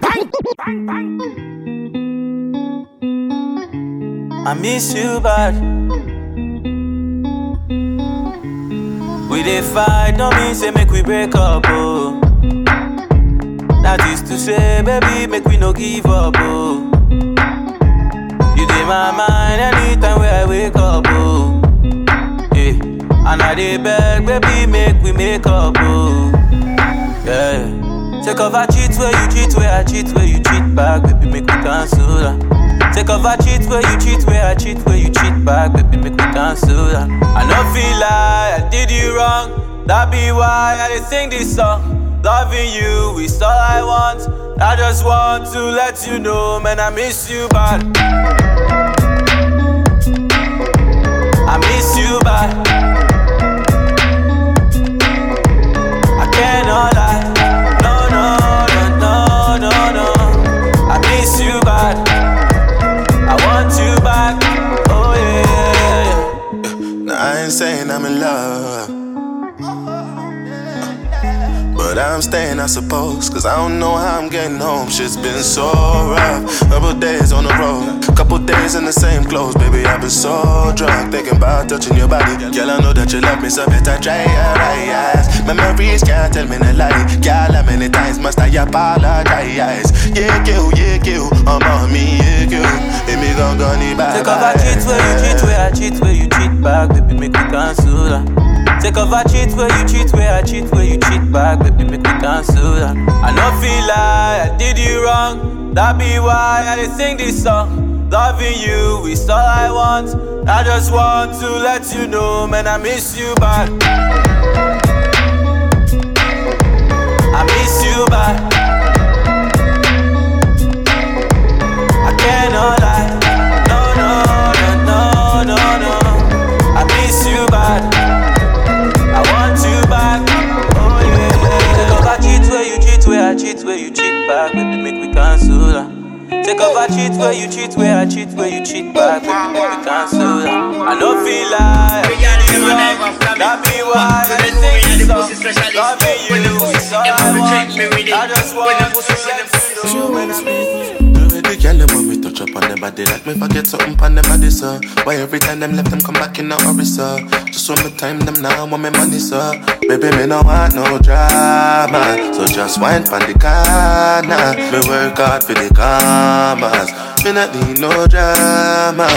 bang, bang, bang. I miss you bad. We dey fight, no mean say make we break up, oh. That is to say, baby, make we no give up, oh. You dey my mind anytime where I wake up, oh. Yeah, and I dey beg, baby, make we make up, oh. Yeah. Take off where you cheat, where I cheat, where you cheat back, baby, make we cancel that. Take off I cheat where you cheat, where I cheat, where you cheat back, baby, make me cancel that. I no feel like I did you wrong, that be why I dey sing this song. Loving you is all I want. I just want to let you know, man, I miss you bad. I miss you bad. I'm staying, I suppose. Cause I don't know how I'm getting home. Shit's been so rough. Couple days on the road. Couple days in the same clothes. Baby, I've been so drunk. Thinking about touching your body. Girl, I know that you love me, so better try your eyes. Memories can't tell me no lie. Girl, how many times must I apologize? Yeah, you, yeah, you. I'm on me, yeah, you. Let me go, go, need bye. Take off I cheat where you cheat, where I cheat, where you cheat back, baby, make me cancel that. Take off I cheat where you cheat, where I cheat, where you cheat back, baby, make me cancel that. I no feel like I did you wrong, that be why I dey sing this song. Loving you is all I want. I just want to let you know, man, I miss you bad. I miss you bad. Cheat, where I cheat, where you cheat back, baby, make me cancel. Take off I cheat where you cheat, where I cheat, where you cheat back, baby, make me cancel. I don't feel like you wrong. That be why I this song. Loving you all I want. I just want to let you know touch up on them body like me forget something on them body, sir. Why every time them left them come back in a hurry, sir? Just want me time them now, want me money, sir. Baby, me no want no drama, so just wine pon the corner. Me work hard for the commas, me not need no drama.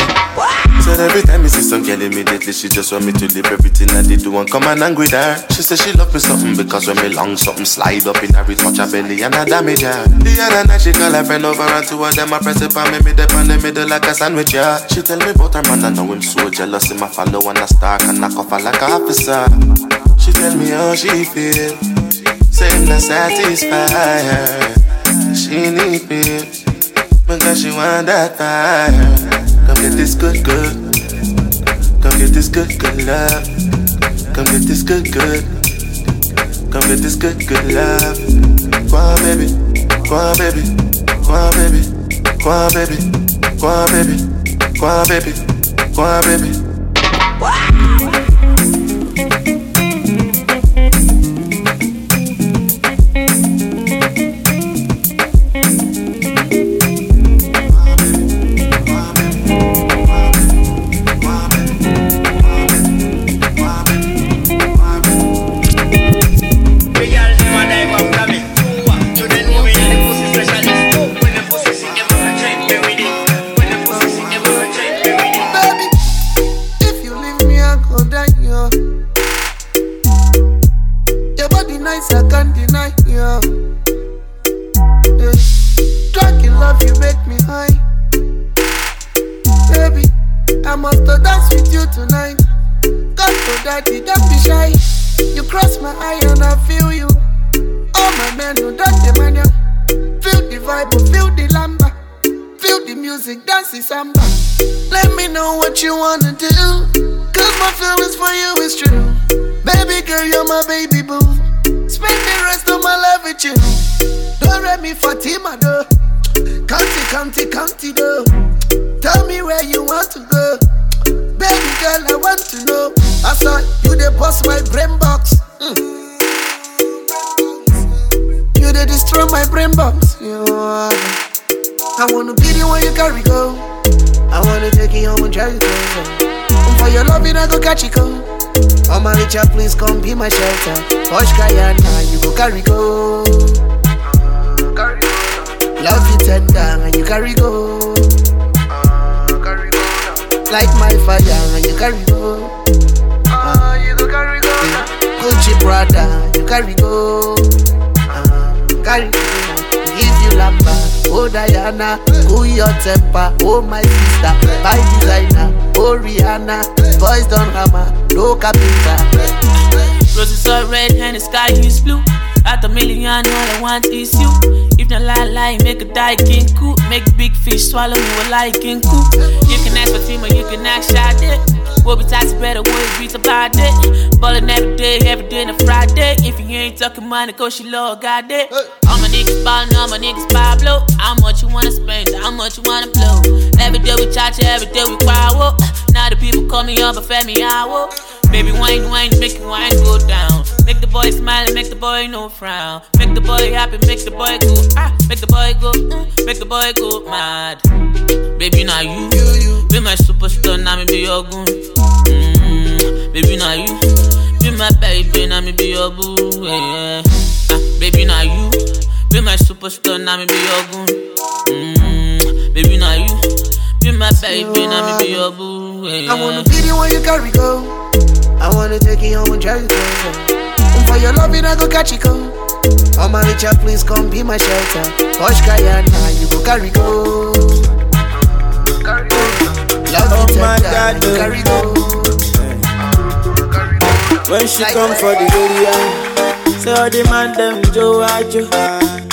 Said every time me see some girl immediately she just want me to leave everything I did do and come and angry with her. She said she love me something because when me long something slide up in her, it touch her belly and I damage her. The other night she call her friend over and two of them I press it on me mid up on the middle like a sandwich, yeah. She tell me about her man, I know him so jealous. Him I follow and I stalk and knock off her like a officer. She tell me how she feel, saying not satisfy her. She need me because she want that fire. Come get this good, good. Come get this good, good love. Come get this good, good. Come get this good, good love. Go on, baby. Go on, baby. Go on, baby. Go on, baby. Go on, baby. Go on, baby. Go on, baby. Dance the. Let me know what you wanna do. Cause my feelings for you is true. Baby girl, you're my baby boo. Spend the rest of my life with you. Don't let me Fatima though. County, county, county though. Tell me where you want to go. Baby girl, I want to know. I saw you they bust my brain box. Mm. You they destroy my brain box. You know, I wanna be the one you carry go. I wanna take you home and drive you closer. And for your loving, I go catch you go. Oh my Richard, please come be my shelter. Posh Guyana, you go carry go. Love you tender and you carry go. Like my fire and you carry go. Uh, you go carry go. Gucci brother, you carry go. Carry go. Give you lamba, oh Diana, cool your temper, oh my sister, my designer, oh Rihanna, boys don't hammer, no carpenter. Roses are red and the sky is blue. At a million, all I want is you. If not lie, lie, make a die king cool. Make big fish swallow me with like king cool. You can ask for team or you can ask shot it. We'll be tight better, when be about it. Ballin' every day, every day, a Friday. If you ain't talking money, cause she low, got it. All my niggas ballin', all my niggas Pablo. How much you wanna spend, how much you wanna blow. Every day we charge, every day we quarrel. Now the people call me up and fed me hour. Baby, wine, wine, make the wine go down. Make the boy smile and make the boy no frown. Make the boy happy, make the boy go ah, make the boy go, mm, make the boy go mad. Baby, now you, be my superstar, now me be your goon. Mm, baby, now you, be my baby, now me be your boo. Yeah. Ah, baby, now you, be my superstar, now me be your goon. Mm, baby, now you, be my baby, now me be your boo. Yeah. I wanna be the one you carry go. I wanna take you home and drive you closer. And for your loving, I go catch you go. Oh my Richard, please come be my shelter. Posh Guyana, you go carry go. Love Oh my God, you carry go. When she Like come for the area, say all the man them Joe Ajo,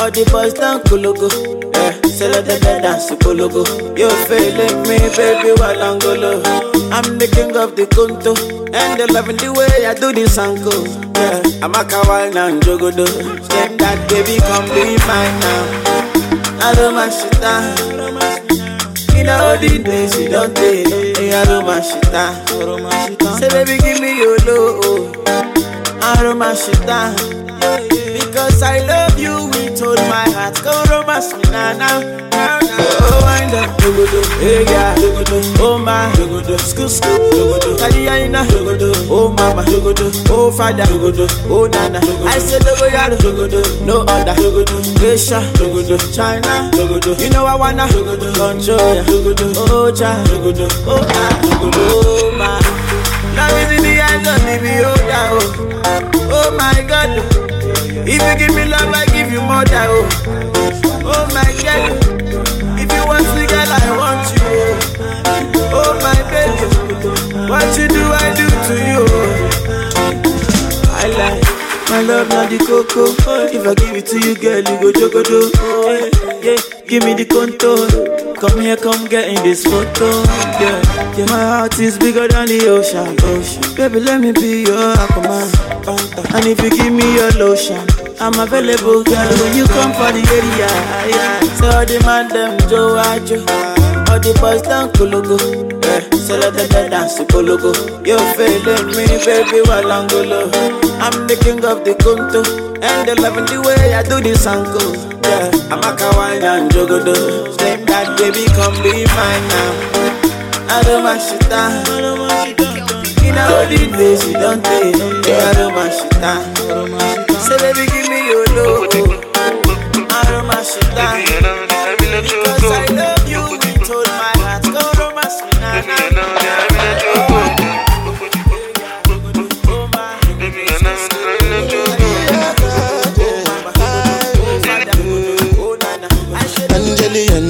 all the boys down Kologo. Yeah, say let them dance Kologo. You feeling me, baby, while Angolo. I'm the king of the Konto, and they loving the way I do this anko. Yeah, I'm a kawal now, Jogodo. Step that baby, come be mine now. I don't mind shit down. All the days you don't take, I don't. Say baby, give me your love. I don't. Because I love Me. Oh, wind up, hey yeah, oh my, dogodo, scoop, scoop, dogodo, oh mama, oh father, oh nana. I dogo yaro, dogodo, no other, Asia, China. You know I wanna, control ya, oh cha, oh oh my. Now is in the eyes of the beholder, oh, oh. My God. If you give me love, I give you more oh. Oh my God. If you want me, girl, I want you. Oh, oh my baby. What you do, I do my love, not the cocoa. If I give it to you, girl, you go jogodo. Oh, yeah. Give me the contour. Come here, come get in this photo. Yeah, yeah. My heart is bigger than the ocean. ocean. Baby, let me be your aquaman. And if you give me your lotion, I'm available, girl. When you come for the area, yeah. So all the man them Joe Ajo, all the boys down Kologo. Eh, Let them dance Kologo. You feeling me, baby, while Angolo. I'm the king of the Konto, and they loving the way I do this anko. Yeah, I'm a kawaii and jogodo. Step that baby, come be mine now. I don't mind shit down. In all the days you don't take, I don't mind shit down. Say baby, give me your love. I don't mind shit down. Because I love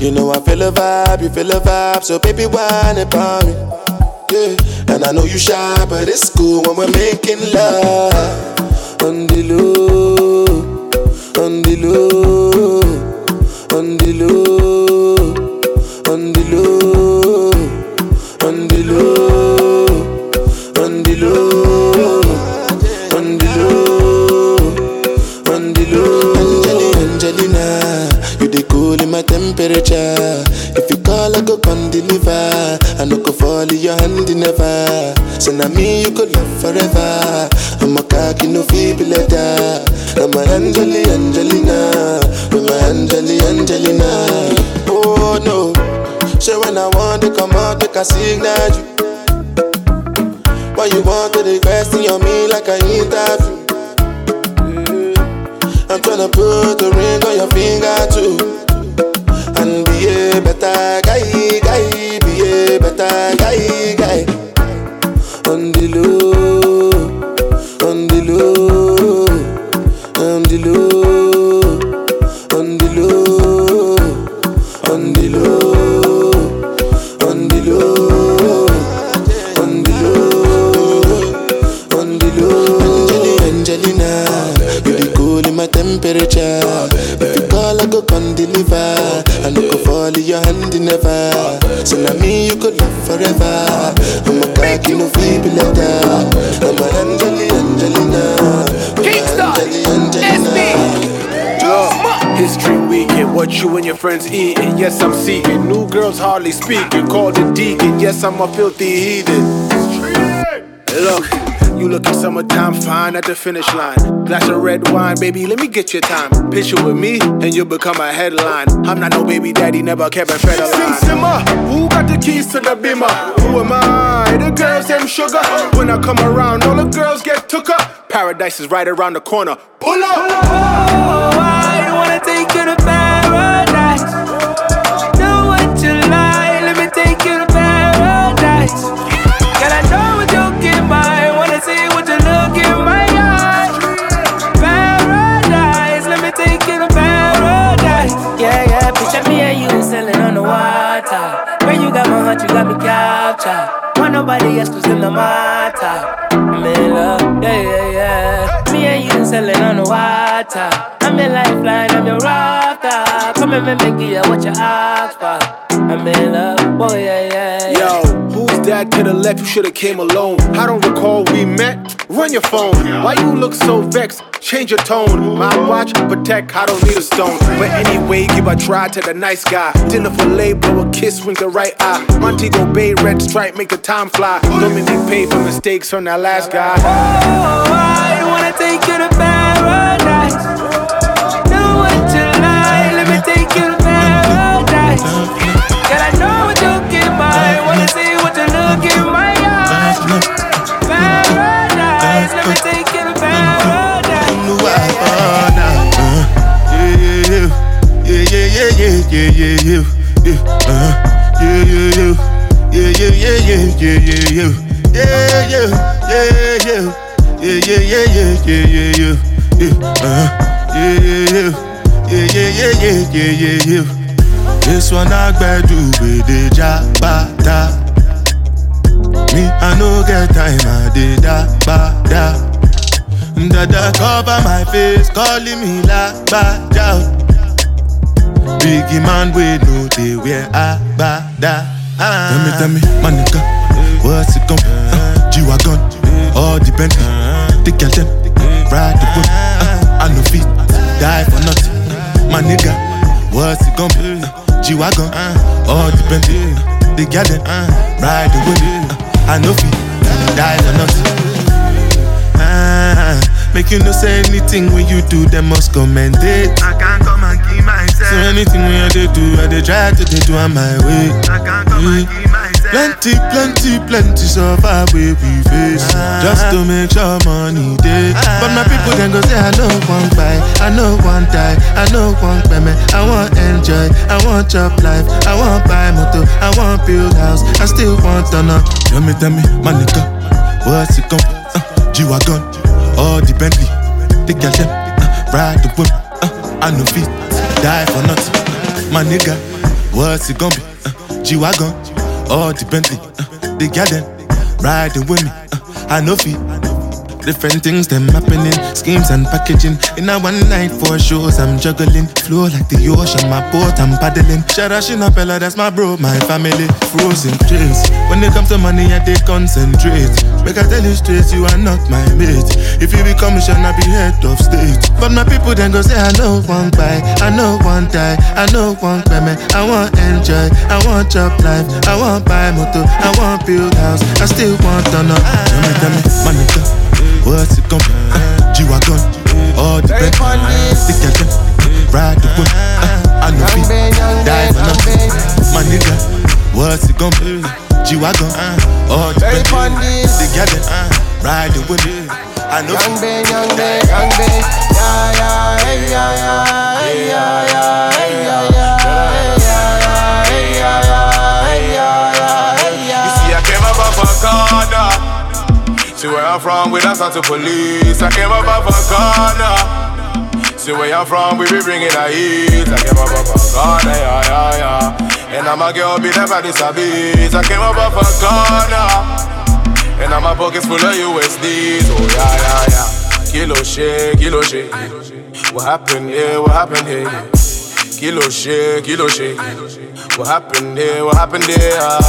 You know I feel a vibe, you feel a vibe, so baby whine about me. Yeah, and I know you shy, but it's cool when we're making love. Finish line. Glass of red wine, baby, let me get your time. Picture with me, and you'll become a headline. I'm not no baby daddy, never kept a line. Simmer, who got the keys to the beamer? Who am I? The girls, them sugar. When I come around, all the girls get took up. Paradise is right around the corner. Pull up! Oh, I nobody else to in the matter. I'm in love, yeah, yeah, yeah. Me and you sailing on the water. I'm your lifeline, I'm your rafter. Come and make you what you ask for. I'm in love, yeah, yeah. yeah. Yo, that to the left? You should've came alone. I don't recall we met. Run your phone. Why you look so vexed? Change your tone. My watch, protect. I don't need a stone. But anyway, give a try to the nice guy. Dinner for blow a kiss, wink the right eye. Montego Bay, red stripe, make the time fly. Don't make me pay for mistakes from that last guy. Oh, I wanna take you to paradise. Do what you like, let me take you You paradise. Yeah, yeah, yeah, yeah, yeah, yeah, uh, yeah, yeah, yeah, yeah, yeah, yeah, yeah, yeah, yeah, yeah, yeah, yeah, yeah, yeah, uh, yeah, yeah, yeah, yeah, yeah, yeah. This one I do with the jabata. Me, I no get time, I did da ba da. Dada cover my face, calling me la ba da. Biggie man, we know they wear a ba da. Tell me, tell me, my nigga, what's it gon' be? Uh, G-Wagon, all the Bentley, the them, ride the whip. Uh, I no fit, die for nothing. My nigga, what's it gon' be? Uh, G-Wagon, all the Bentley, the girl them, ride whip. Uh, I know fit, die for nothing. Ah, make you no say anything when you do, them must commend it. I can't come and keep myself. So anything when I dey do, I they try to dey do on my way. I can't come and keep myself. Plenty, plenty, plenty suffer we we face just to make sure money day. But my people then go say I know one buy, I know one die, I know one payment. I want enjoy, I want chop life, I want buy motor, I want build house, I still want to know. Tell me, tell me, my nigga, what's it gon' be? Uh, G-Wagon, all the Bentley, the girl them, uh, ride the whip, uh, I no fit, die for nothing. My nigga, what's it gonna be? Uh, G-Wagon, all the Bentley, uh, the girl them, riding with me, uh, I no fit, Different things them happening, schemes and packaging. In a one night for shows, I'm juggling. Flow like the ocean, my boat I'm paddling. Shara Shinapella, that's my bro, my family. Frozen dreams. When it comes to money, I they concentrate. Make I tell you straight, you are not my mate. If you become a I be head of state. But my people then go say, I know one buy, I know one die, I know one payment. I want enjoy, I want job life, I want buy motor, I want build house, I still want to know. Tell me, tell me, money go. What's it gon' be? Uh, G-Wagon, all the bed. Stick your gun, ride the whip. Uh, I know feet, die for nothing. My nigga, what's it gonna be? G-Wagon, all the bed. Stick your gun, ride the whip. I know Young Ben, young Ben, young Ben. Yeah, yeah, hey, yeah, yeah, hey, yeah, yeah, hey, yeah, yeah, See where I'm from, we don't start to police. I came up off a corner. See where I'm from, we be bringing the heat. I came up off a corner, yeah, yeah, yeah. And I'm a girl, be never disabused. I came up off a corner. And I'm pockets full of USDs. Oh, yeah, yeah, yeah. Kilo shit, kilo shit. What happened here? What happened here? Kilo shake, kilo shake. What happened here? What happened there?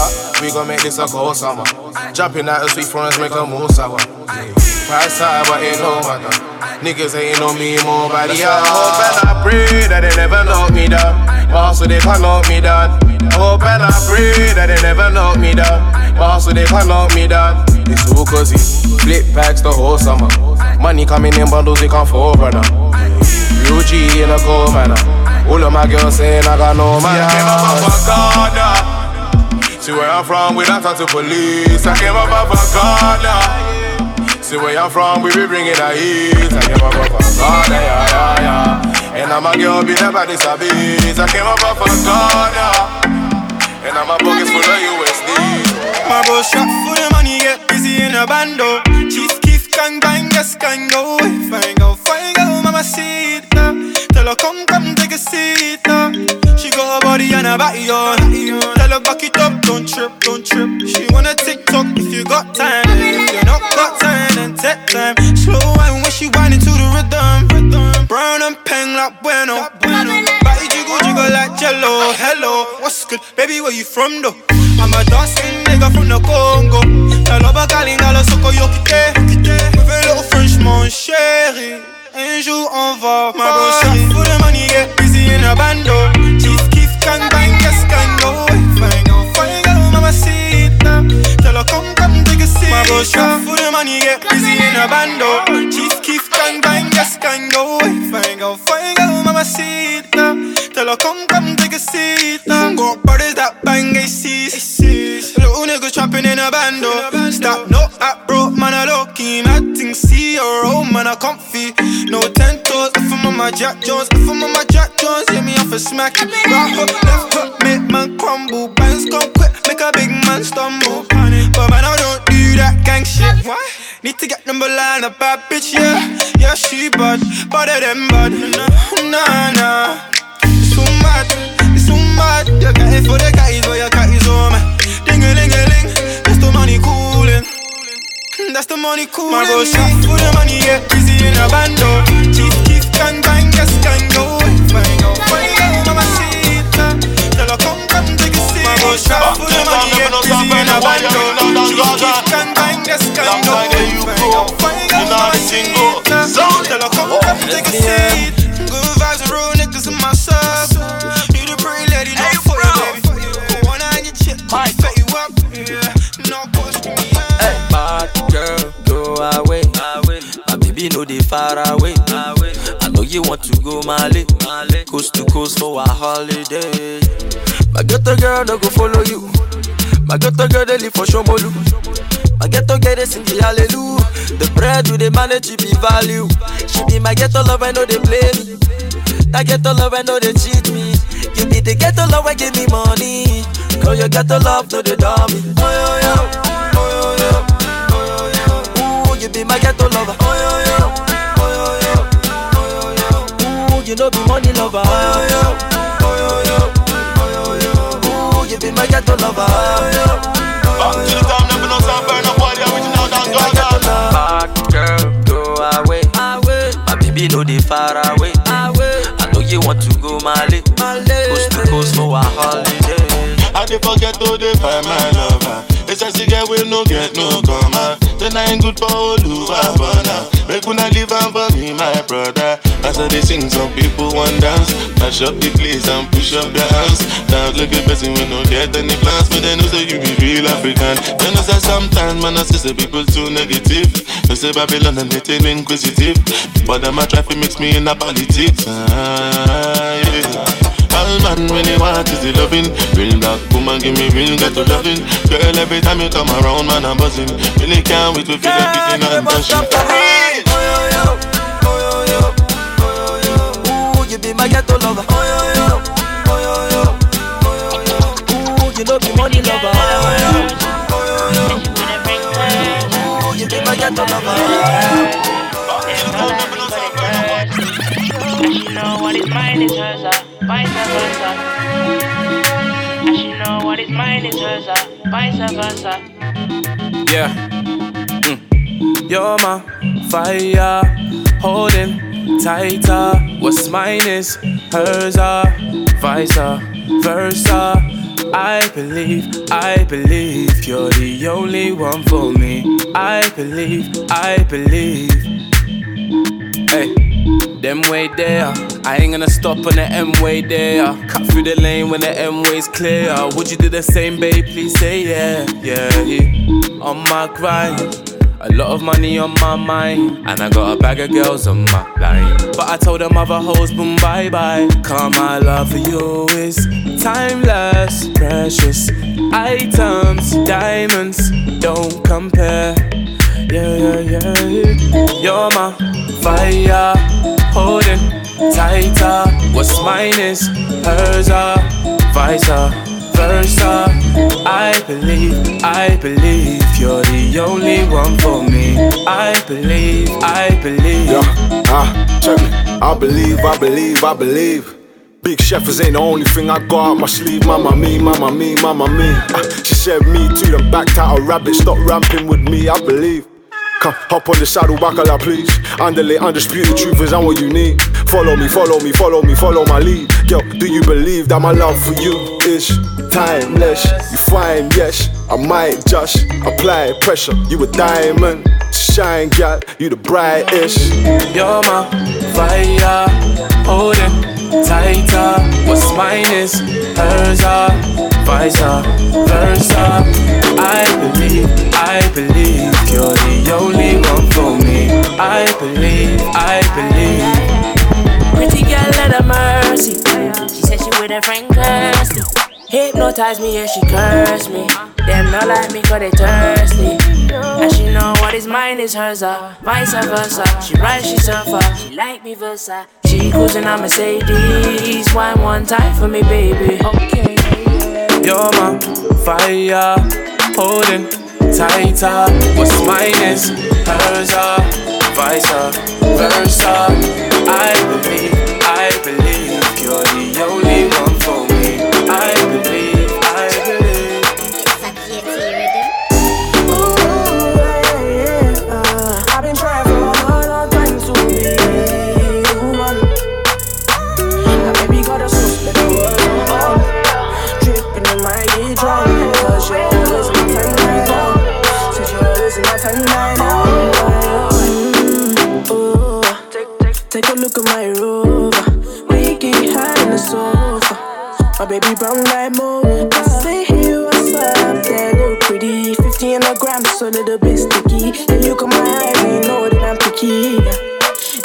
We gon' make this a cold summer. Jumping out of sweet fronts, make a more sour. Price high, but ain't no matter. Niggas ain't on me more body. I hope and I pray that they never knock me down. Also they can't knock me down. I hope and I pray that they never knock me down. Also they can't knock me down. It's all cause he flip packs the whole summer. Money coming in bundles, they can't fall, brother. Real G in a cold manner. All of my girls saying I got no man. I came up off a corner. See where I'm from, we don't talk to police. I came up off a corner. See where I'm from, we be bringing the heat. I came up off a corner, yeah, yeah, yeah. And I'm a girl, be never disabused. I came up off a corner. And I'm a pockets full of USD. My bro shot for the money, get busy in a bando. Bang, yes, gang go. Fine go, fine go, mama see it. Tell her come, come take a seat. She got a body and a body on. Tell her back it up, don't trip, don't trip. She wanna TikTok if you got time. If you not Brown and peng like bueno. Body jiggle jiggle like jello. Hello, what's good, baby? Where you from though? I'm a dancing nigga from the Congo. Tell her back a soko yo kite. With a little French mon chéri. Un jour on va shot for the money, get busy in a bando Chief Keef gang bang, yes gang oh. go Fine go, fine go, mamacita Tell her come, come take a seat My bro for the money, get busy in a bando yes gang go Fine go, fine go, mamacita Tell her come, come take a seat Got brothers that bang ACs Little niggas trapping in a bando. Stop, no, I broke, man, I low key Mad thing, see your old man, I comfy. No ten toes, if I'm on my Jack Jones If I'm on my Jack Jones, hit me off a smack. Right hook, left hook, make man crumble. Bands come quick, make a big man stumble. But man, I don't do that gang shit. Why? Need to get number line, a bad bitch, yeah. Yeah, she bad, better than bad. Nah, nah It's too mad, it's too mad. You got it for the guys, but your cat is on me Ding-a-ling-a-ling, that's the money coolin' That's the money coolin' My bro shot for the money, get busy in a bando Chief Keef gang bang, yes gang go. Fine go, fine go, mamacita Tell her come, come take a seat. My bro shot for the money, get busy in a bando Chief Keef gang bang, yes gang go. Fine go, fine go, mamacita Tell her come, come take a seat. Good vibes and real niggas in my circle Need a pretty lady, no for you, baby. Put one on your chip, fet you up. Yeah, no question me Hey, bad girl, go away. My baby know they far away. I know you want to go Mali, coast to coast for a holiday. My ghetto girl no go follow you. My ghetto girl they live for Shomolu. My ghetto they sing the hallelujah. The bread do they manage to be value. She be my ghetto love, I know they play me. That ghetto love, I know they cheat me. You be the ghetto love, I give me money. Cause your ghetto love, no they dummy. Oh yo yo, oh yo yo, oh yo yo. Ooh, you be my ghetto lover. Oh yo yo, oh yo yo, oh yo yo. Ooh, you know be money lover. Oh yo yo, oh yo yo, oh yo yo. Ooh, you be my ghetto lover. Oh yo yo. To the time, never know burn Dey forget to dey find my lover. It's a cigarette we no get no comma. Then I ain't good for Oluwa Bona. Make una leave am for me, my brother. As I dey sing, some people want dance. Mash up the place and push up their hands. Now look at person we no get any plans, but they know say you be real African. Then I say sometimes man I see say people too negative. They say Babylon and they tell inquisitive, but them a try to mix me in the politics. Ah, yeah. All man when they want is the loving Real black woman give me real ghetto loving Girl every time you come around man I'm buzzing Really can't wait to feel everything I'm touching oh, oh, Ooh, you be my ghetto lover. Oh yo yo, oh yo yo, oh yo yo. Ooh, you know be money lover. Oh yo yo, oh yo yo. Ooh, you be my ghetto lover. And she know what is mine is hers, vice versa. And she know what is mine is hers, vice versa. Yeah. Mm. You're my fire, holding tighter. What's mine is hers, uh, vice versa. I believe, I believe you're the only one for me. I believe, I believe. Hey. Them way there, I ain't gonna stop on the M way there. Cut through the lane when the M way's clear. Would you do the same, babe? Please say yeah, yeah. yeah. On my grind, a lot of money on my mind, and I got a bag of girls on my line. But I told them other hoes, boom, bye bye. Cause my love for you is timeless, precious items, diamonds, don't compare. Yeah, yeah, yeah. You're my fire, holding tighter. What's mine is hers, uh, vice versa. I believe, I believe you're the only one for me. I believe, I believe. Yeah, ah, check me. I believe, I believe, I believe. Big chefers ain't the only thing I got up my sleeve. Mama me, mama me, mama me. Ah, she said me too, then backed out a rabbit. Stop ramping with me, I believe. Come, hop on the saddle, bacala, please. Underlay, undisputed truth is I'm what you need. Follow me, follow me, follow me, follow my lead. Girl, do you believe that my love for you is timeless? You fine, yes. I might just apply pressure. You a diamond, shine, girl. You the brightest. You're my fire, holding tighter. What's mine is hers, uh, vice versa. I believe, I believe you're the only one for me. I believe, I believe. Pretty girl, her mercy. She said she with her friend Kirsty. Hypnotize me and she curse me. Them not like me cause they thirsty. And she know what is mine is hers, uh, vice versa. She ride, she surfer. She like me versa. She cruising on Mercedes. Wine one time for me, baby. Okay. You're my fire, holding tighter. What's mine is hers, uh, vice versa. I believe, I believe you're the only one look at my rover. We get high on the sofa. My baby brown like mo. I say, what's up? That look pretty. 50 on the gram, so little bit sticky. Then you come my eyes, you know that I'm picky.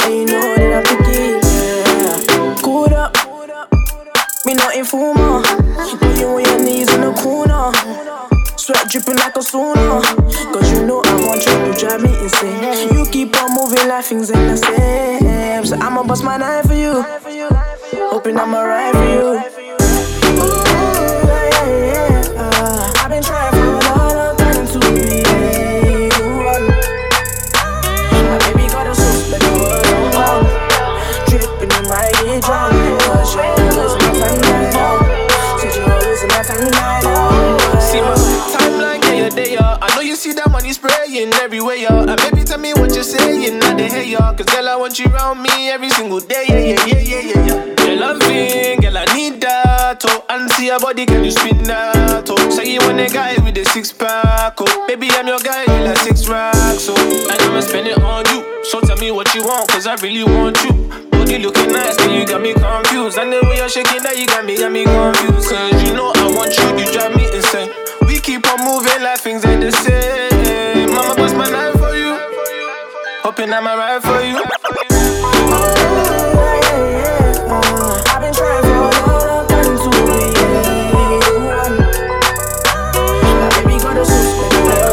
And you know that I'm picky. Good up. Me not informer. When you on your knees in the corner. Sweat dripping like a sauna. Cause you know I want you to drive me insane. You keep on moving like things ain't the same. So I'ma bust my knife for you. Hoping I'ma ride for you. You see that money spraying everywhere, yeah. And baby, tell me what you're saying. Now they hear yeah. Cause girl, I want you around me every single day, yeah, yeah, yeah, yeah, yeah, yeah. Girl, I'm feeling, girl, I need that, oh. And see your body, can you spin that, oh. Say you want a guy with a six pack, oh. Baby, I'm your guy, you like six racks, oh. And I'ma spend it on you. So tell me what you want, cause I really want you. Body looking nice, then you got me confused. And the way you're shaking that, you got me, got me confused. Cause you know I want you, you drive me insane. We keep on moving like things ain't the same. Mama bust my life for you. Hoping I'm alright for you. I've been trying for a long time to be one. My baby got a suspect.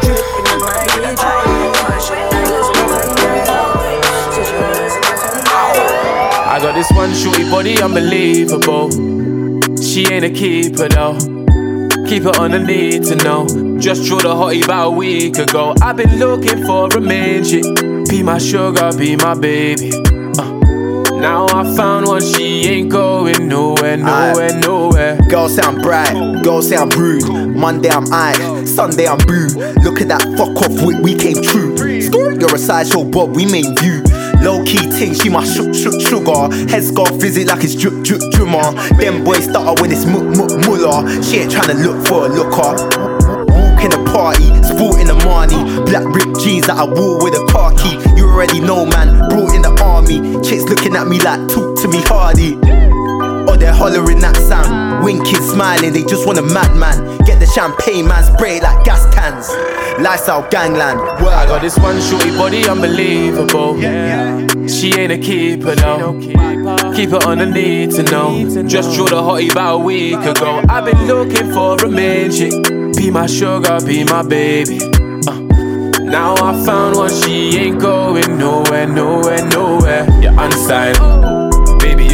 Dripping in my head, my shoulders, I got this one shorty body unbelievable. She ain't a keeper though. Keep it on the need to know. Just drew the hottie about a week ago. I've been looking for a main chick. Be my sugar, be my baby. Uh, now I found one, she ain't going nowhere, nowhere, nowhere. Girls say I'm bright, girls say I'm rude. Monday I'm aight, Sunday I'm boo. Look at that fuck off wit, we came true. You're a sideshow Bob, we main view. Low key ting, she my shook shook sugar. Headscarf visit like it's drip drip drummer. Them boys stutter when it's muk muk muller. She ain't tryna look for a looker. In the party, sport in the money. Black ripped jeans that I wore with a car key. You already know, man. Brought in the army. Chicks looking at me like talk to me hardy. They're hollering that sound. Winking, smiling, they just want a madman. Get the champagne, man, spray it like gas cans. Lifestyle gangland. Word. I got this one shorty body unbelievable. She ain't a keeper though. Keep it on the need to know. Just drew the hottie about a week ago. I've been looking for a chick. Be my sugar, be my baby. Uh, now I found one, she ain't going nowhere, nowhere, nowhere. You're unsigned.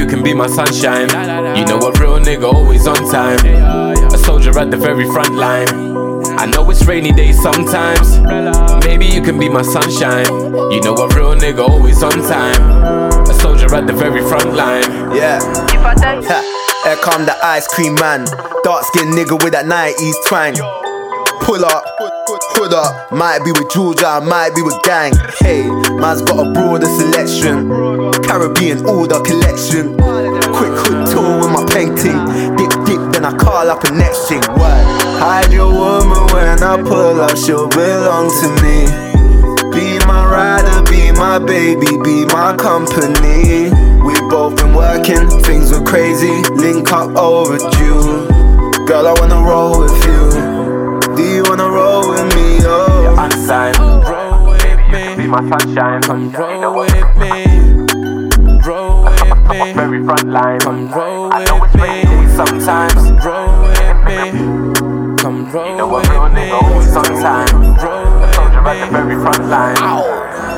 Baby, you can be my sunshine. You know a real nigga always on time. A soldier at the very front line. I know it's rainy days sometimes. Maybe you can be my sunshine. You know a real nigga always on time. A soldier at the very front line. Yeah. Ha, Here come the ice cream man. Dark skinned nigga with that 90s twang. Pull up, hood up. Might be with Georgia, might be with gang. Hey, man's got a broader selection. Caribbean order collection. Quick hood tour with my painting. Dip, dip, then I call up a next thing. What? Hide your woman when I pull up, she'll belong to me. Be my rider, be my baby, be my company. We both been working, things were crazy, link up overdue. Girl, I wanna roll with you. Do you wanna roll with me? Oh, unsigned. Roll with me. Be my sunshine. Come roll with me. Front line. Come roll I know with it's me. rainy sometimes. Roll with me. Come roll You know a with real me. nigga always on time. Roll A soldier at the very front line.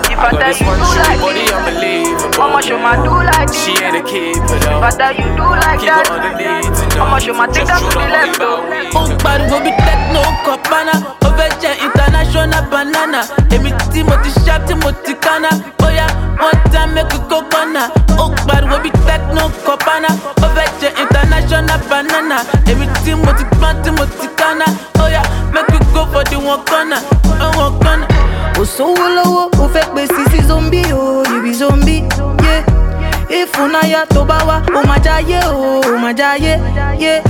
If I got this one shorty body unbelievable. I'ma show my do like this. She ain't a keeper though. But uh, that you do like Keep that. it on the need to know. I'ma show my thing Just up to drew the the left. hottie about a week ó pariwo bí techno ó international banana. Èmi tí mo ti ṣá tí mo ti kánná bóyá wọ́n tá mẹ́kì kókọ́nà ó pariwo bí techno kọ̀pánà ó fẹ́ international banana. Èmi tí mo ti gbọ́n tí mo ti kánná bóyá mẹ́kì go for the one corner. One corner. kò sówó lọ́wọ́ ó fẹ́ pè sí sí zombi o you be zombie. Yeah. ìfúnnáyà tó bá wá ó máa jáyé o ó máa jáyé yeah.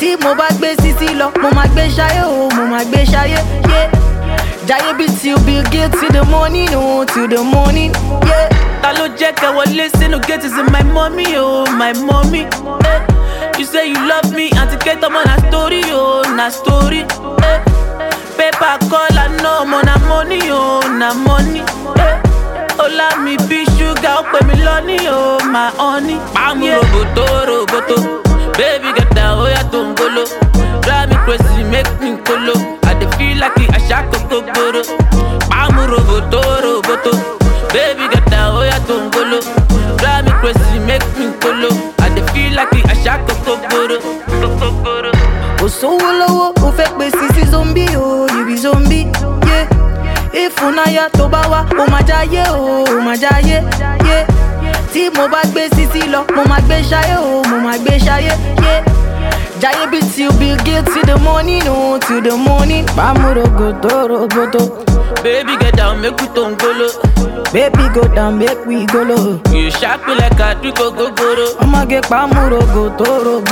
Tí mo bá gbé sísí lọ mo máa gbé ṣayé o mo máa gbé ṣayé yeah. jáyé bí till bill gates till the morning o till the morning. Yeah. ta ló jẹ́ kẹ́ wọlé sínú gate is my mommy oh my mommy. Eh. You say you love me, auntie Kate, ọmọ na story oh na story. Eh. Paper call I know ọmọ na money oh na money. Eh. Ọlá mi bí ṣúgà ó pè mí lọ́ní oh my honey. Pàmò roboto roboto, baby get down oya tó ń golo. Drive me crazy make me kolo, I dey feel like àṣà kòkó gbòòrò. Pàmò roboto roboto, baby get down oya tó ń golo. Drive me crazy make me kolo, I dey feel like gbòòrò. Kòkó gbòòrò. kò sówó lọ́wọ́ ó fẹ́ pè sí sí zombi o you be zombie yeah. ìfúnnáyà tó bá wá ó máa jáyé o máa jáyé yeah. Tí mo bá gbé sísí lọ mo máa gbé ṣayé o mo máa gbé ṣayé yeah. Giant beat till Bill Gates till the morning, oh, till the morning. Bamuro go toro. Baby, get down, make we tongolo. Baby, go down, make we go low. You shock me like a trick go go I'ma get bamuro go toro.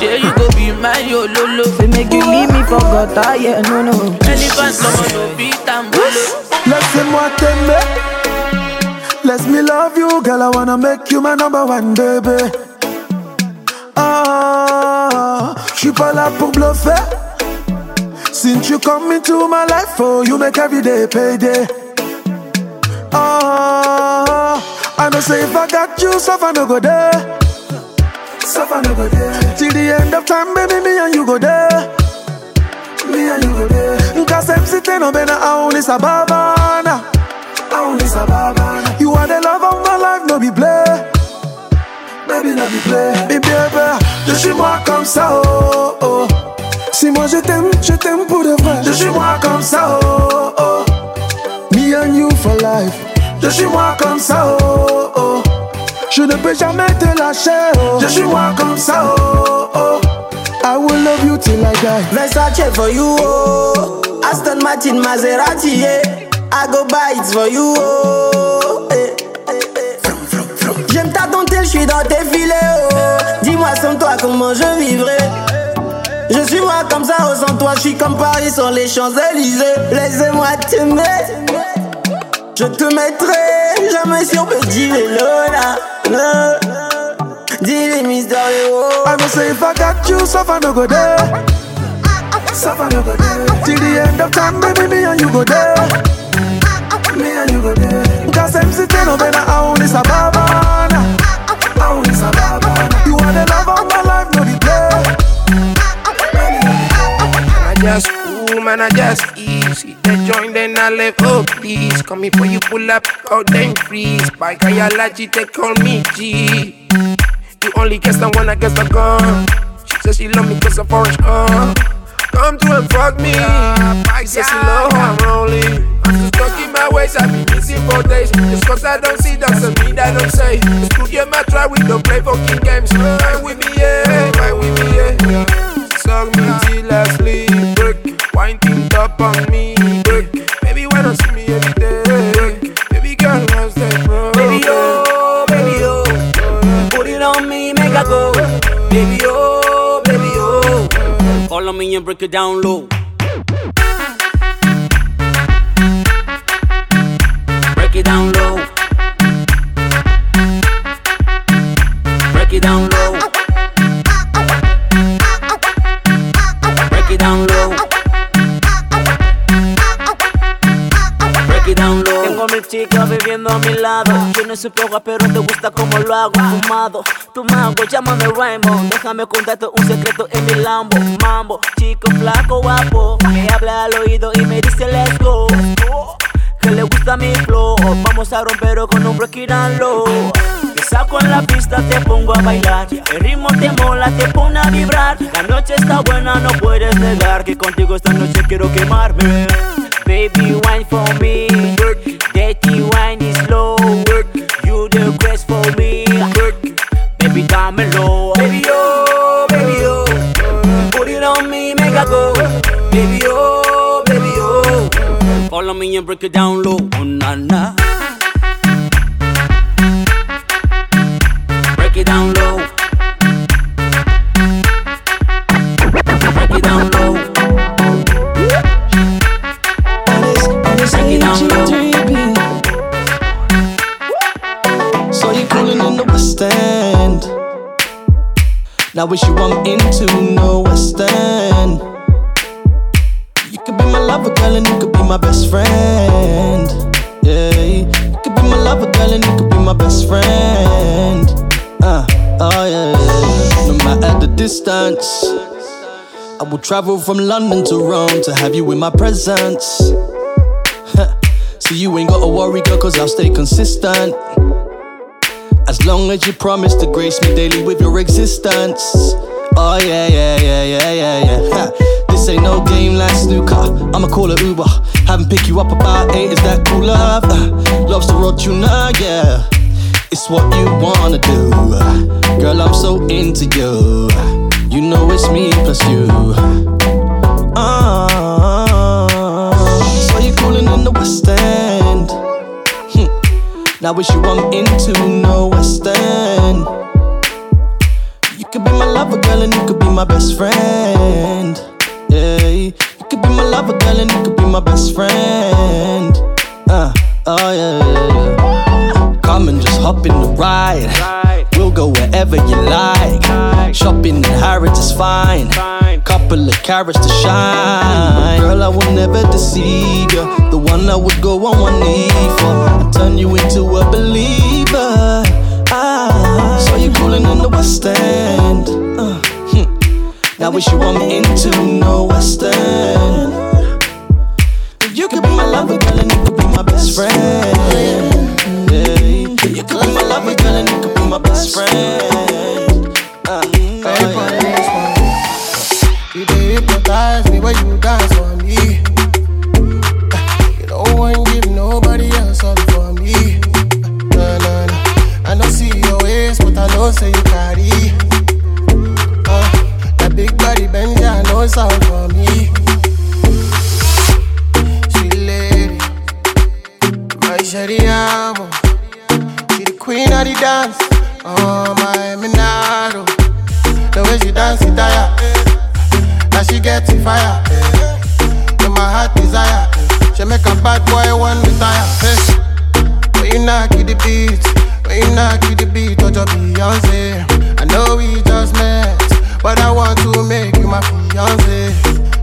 Yeah, you go be my yo lolo. Say make you leave me for gutter, yeah, no, no. Elephant, no, no, beat and bolo. Laissez-moi t'aimer. Let me love you, girl. I wanna make you my number one baby. Ah, je suis pas là pour bluffer. Since you come into my life, oh, you make every day payday. Ah, I know say if I got you, suffer no go there. Suffer no go there. Till the end of time, baby, me and you go there. Me and you go there. Cause I'm sitting up in a only sababana. Only sababana. You are the love of my life, no be play. Baby, no be play. Baby, baby, de chez moi comme ça, oh, oh. Si moi je t'aime, je t'aime pour de vrai. De chez moi comme ça, oh, oh. Me and you for life. De chez moi comme ça, oh, oh. Je ne peux jamais te lâcher, oh. De chez moi comme ça, oh, oh. I will love you till I die. Versace for you, oh. Aston Martin, Maserati, yeah. I go buy it for you, oh. Eh, eh, eh. J'aime ta dentelle, je suis dans tes filets, oh. Dis-moi sans toi comment je vivrai. Je suis moi comme ça, oh, sans toi, je suis comme Paris sans les Champs-Élysées. Laissez-moi t'aimer. Je te mettrai jamais sur petit vélo, là. là. Dis les mystérieux. I know say if I got you, suffer no go there. Suffer no go there. Till the end of time, baby, me and you go there. And you go there. Cause I'm sitting over there, I only sababana. I only sababana. You are the love of my life, no the play. I just cool, man, I just easy. They joint, then I live up, please. Come before you pull up, out then freeze. By Kayalaji, they call me G. You only guess I guess the gun. She says she love me cause I'm orange, uh. Come through and fuck me. She says she how I'm rolling. I'm just stuck in my ways, I've been missing for days. Just cause I don't see, doesn't mean I don't say. The studio my try, we don't play fucking games. Fine with me, yeah. Fine with me, yeah. It down low. Break it down low. Break it down low. Break it down low. Break it down low. Tengo a mi chica viviendo a mi lado. Tiene su poca, pero lo hago. Fumado, tu mango, llámame Raymond. Déjame contarte un secreto en mi Lambo. Mambo, chico flaco, guapo. Me habla al oído y me dice let's go. Que le gusta mi flow. Vamos a romper con un break it down low. Te saco en la pista, te pongo a bailar. El ritmo te mola, te pone a vibrar. La noche está buena, no puedes negar que contigo esta noche quiero quemarme. Baby, wine for me. Dirty wine is slow. You the quest for me. Baby, dámelo. Baby, oh, baby, oh. Put it on me, make I go. Baby, oh, baby, oh. Follow me and break it down low. Oh, na na. Break it down low. Now wish you I'm into no West End. You could be my lover, girl, and you could be my best friend. Yeah, you could be my lover, girl, and you could be my best friend. Uh, oh yeah. No matter the distance, I will travel from London to Rome to have you in my presence. So you ain't gotta worry, girl, cause I'll stay consistent. As long as you promise to grace me daily with your existence. Oh, yeah, yeah, yeah, yeah, yeah, yeah. Ha. This ain't no game like snooker. I'ma call it Uber. Have 'em pick you up about eight, is that cool, love? Uh, lobster roll tuna, yeah. It's what you wanna do. Girl, I'm so into. You You know it's me plus you. Now wish you I'm into no West End. You could be my lover, girl, and you could be my best friend. Yeah, you could be my lover, girl, and you could be my best friend. Uh, oh yeah. Come and just hop in the ride. We'll go wherever you like. Shopping in Harrods is fine. Couple of carrots to shine. Girl, I will never deceive you. The one I would go on one knee for. I turn you into a believer. Ah, so you cooling in the West End. Uh, hmm. Now wish you I'm into no West End. You could be my lover, girl, and you could be my best friend. Yeah, you could be my lover, girl, and you could be my best friend. Uh, when you dance for me. You don't want give nobody else up for me. Nah, nah, nah. I don't see your waist, but I know say you carry. Uh, that big body bend, I know it's all for me. Sweet lady, my Shariamo. She the queen of the dance. Oh my Minaro. The way she dance it, tire. She get the fire. In my heart desire. She make a bad boy one retire. Hey. When you knock the beat, when you knock the beat, touch your Beyonce. I know we just met, but I want to make you my fiance.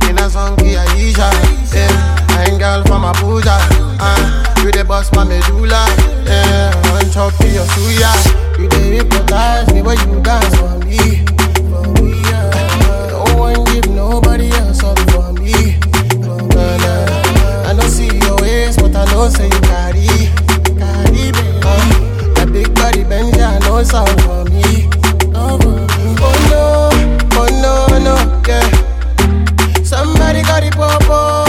In a song, Aisha. Yeah. I ain't girl from Abuja. Uh, you the boss, my medulla. Yeah. One chop to your suya. You the hypnotize me when you dance for me. Nobody else up for me. Nah, nah. I don't see your waist, but I know say you carry. Carry, baby. Uh, that big body bend, I know it's all for me. All for me. Oh no, oh no, no, yeah. Somebody got it, popo,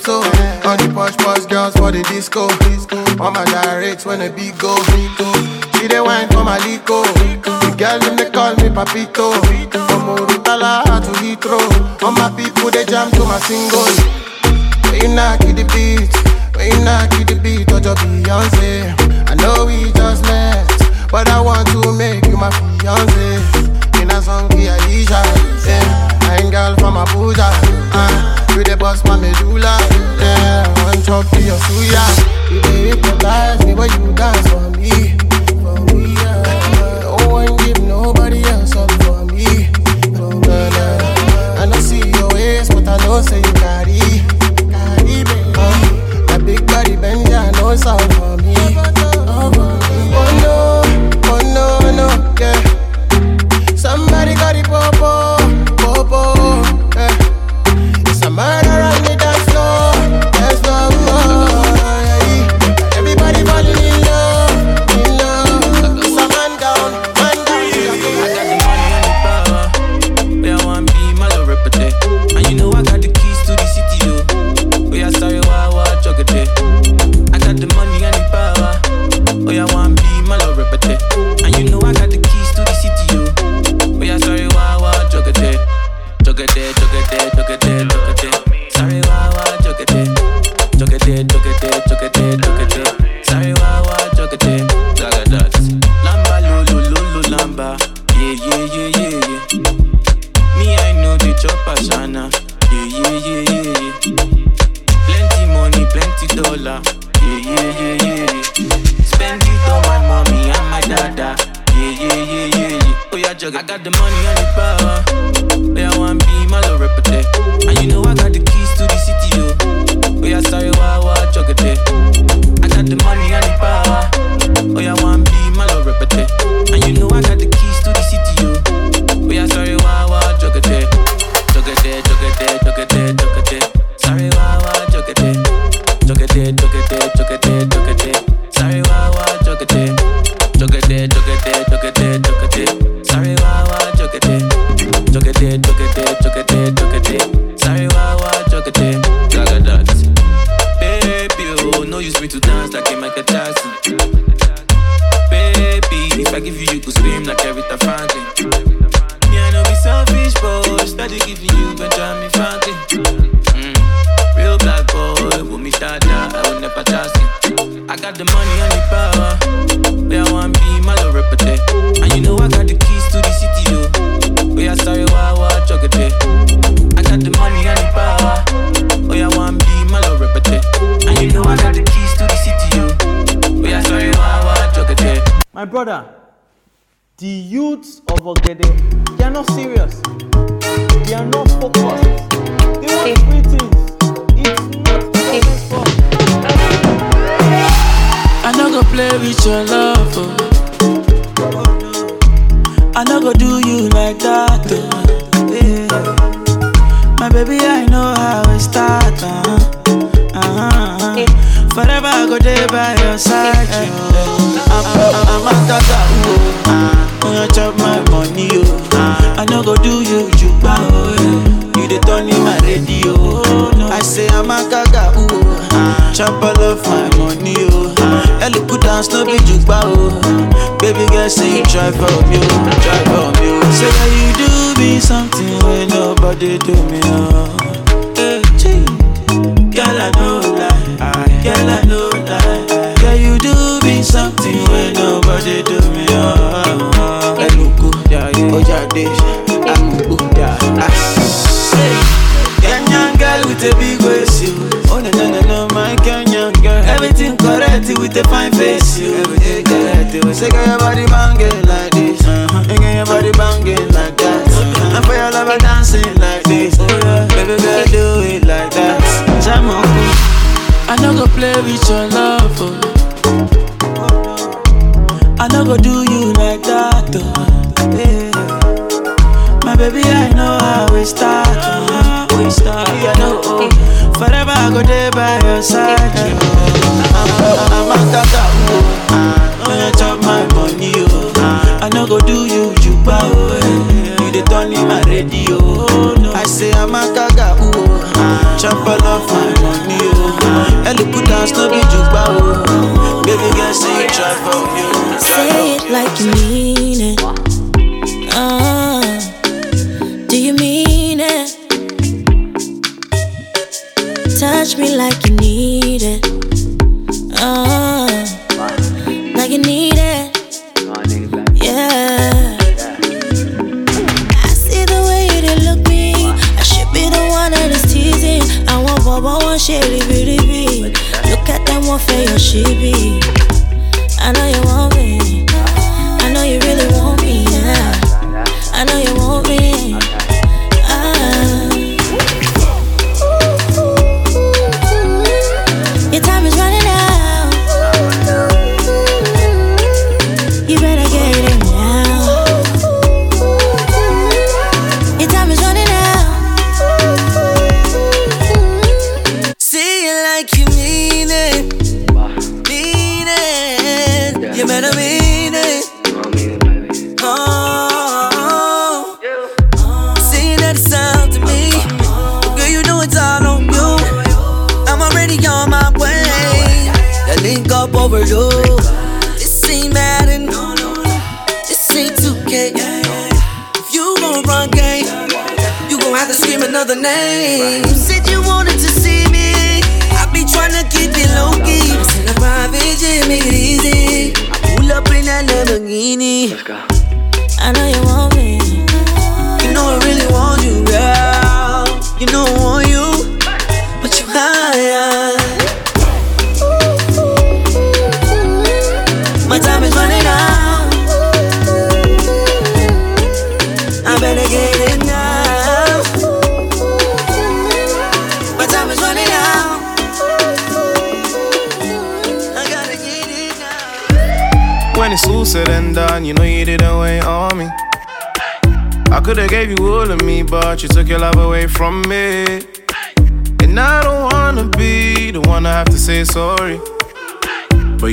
calypso. All the posh posh girls for the disco. All my directs when the beat go. She the wine for my lico. The girl them they call me papito. From Urutala to Heathrow. All my people they jam to my single. When you knock the beat, when you knock the beat, touch your Beyonce. I know we just met, but I want to make you my fiance. In a song, Aisha, yeah. I ain't girl from Abuja, uh, you the boss, my medulla, yeah. One chop to your suya, you the hypnotize me when you dance for me, for me, yeah. Don't want give nobody else up for me, no, nah, nah. I don't see your waist, but I know you carry, carry, baby. Uh, that big body bend, I know it's all for me. The youths of Ogede, they are not serious. They are not focused. They want free things. It's not their fault. I no go play with your love. Oh. I no go do you like that. Oh. Yeah. My baby, I know how it start. Uh-huh. Uh-huh. Forever I go there by your side. Oh. I'm, I'm, I'm a tata. Oh. You chop my money. Oh. I no go do you juba. Oh. You the turn in my radio. Oh. I say I'm a gaga. Ooh. Chop all of my money, oh Ellie put down, no be jukba, oh Baby girl, say you try for me, oh Try for oh Say that you do me something when nobody do me, oh nobody do me, oh yeah Ojade, Ah, Kenyan girl with a big waist, you Oh, no, no, no, no, my Kenyan girl. Everything correct with a fine face, you. Everything correct. You say, your body banging like this. Uh-huh. Your body banging like that. Uh-huh. And for your lover dancing like this. Oh, yeah. Baby girl, do it like that. Jam on. I no go play with your love. Oh. I no go do you like that. Oh. Yeah. My baby, I know how we start. Oh. We start. I know. Oh. Forever I go there by your side. I'm, I'm a gaga, oh. When you chop my money, oh. I no go do you juba, oh. You the turn in my radio. Oh, no. I say I'm a gaga, oh. Chop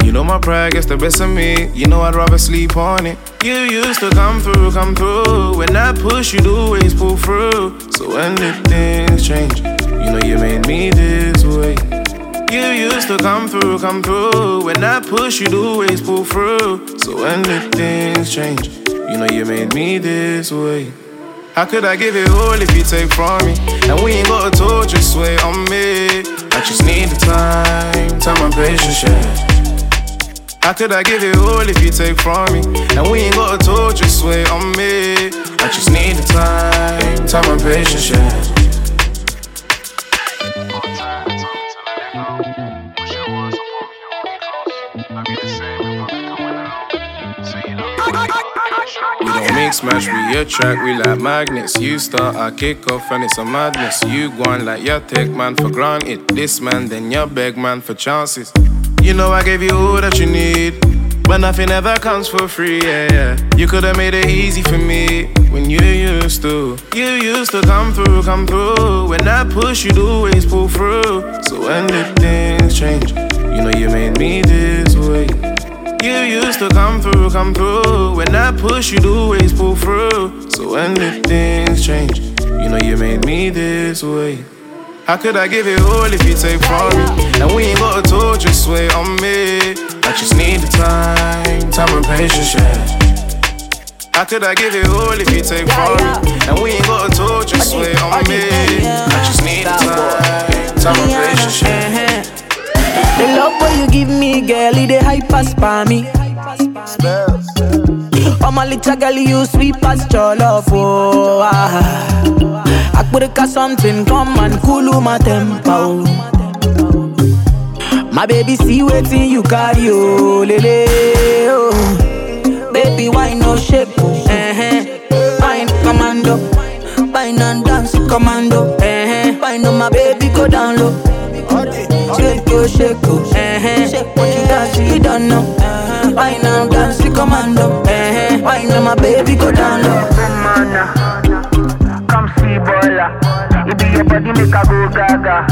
you know my pride gets the best of me. You know I'd rather sleep on it. You used to come through, come through. When I push, you'd always pull through. So when did things change? You know you made me this way. You used to come through, come through. When I push, you'd always pull through. So when did things change? You know you made me this way. How could I give it all if you take from me? And we ain't got a just sway on me. I just need the time, time and patience, yeah. How could I give it all if you take from me? And we ain't got a torch, just sway on me. I just need the time, time and patience, yeah. We don't mix match, we attract, we like magnets. You start, I kick off, and it's a madness. You go on like you take man for granted. This man, then you beg man for chances. You know I gave you all that you need. But nothing ever comes for free, yeah, yeah. You could've made it easy for me when you used to. You used to come through, come through. When I push, you'd always pull through. So when did things change? You know you made me this way. You used to come through, come through. When I push, you'd always pull through. So when did things change? You know you made me this way. How could I give it all if you take from me? And we ain't got a torch, just sway on me. I just need the time, time and patience, yeah. How could I give it all if you take from me? And we ain't got a torch, just sway on me. I just need the time, time and patience, yeah. The love what you give me, girl, it dey hype as for me. Oh my little girl, you sweet as love, oh ah. I put a something, come and cool my tempo. My baby, see waiting you carry, oh lele, oh. Baby, why no shape, oh, eh, Fine commando, fine and dance commando, eh, Fine on my baby, go down low. Shake oh, shake oh, eh, Shake what you dance, you don't know. Why and dance commando, eh, Why now my baby, go down low. Come see bola. It be your body make a go gaga.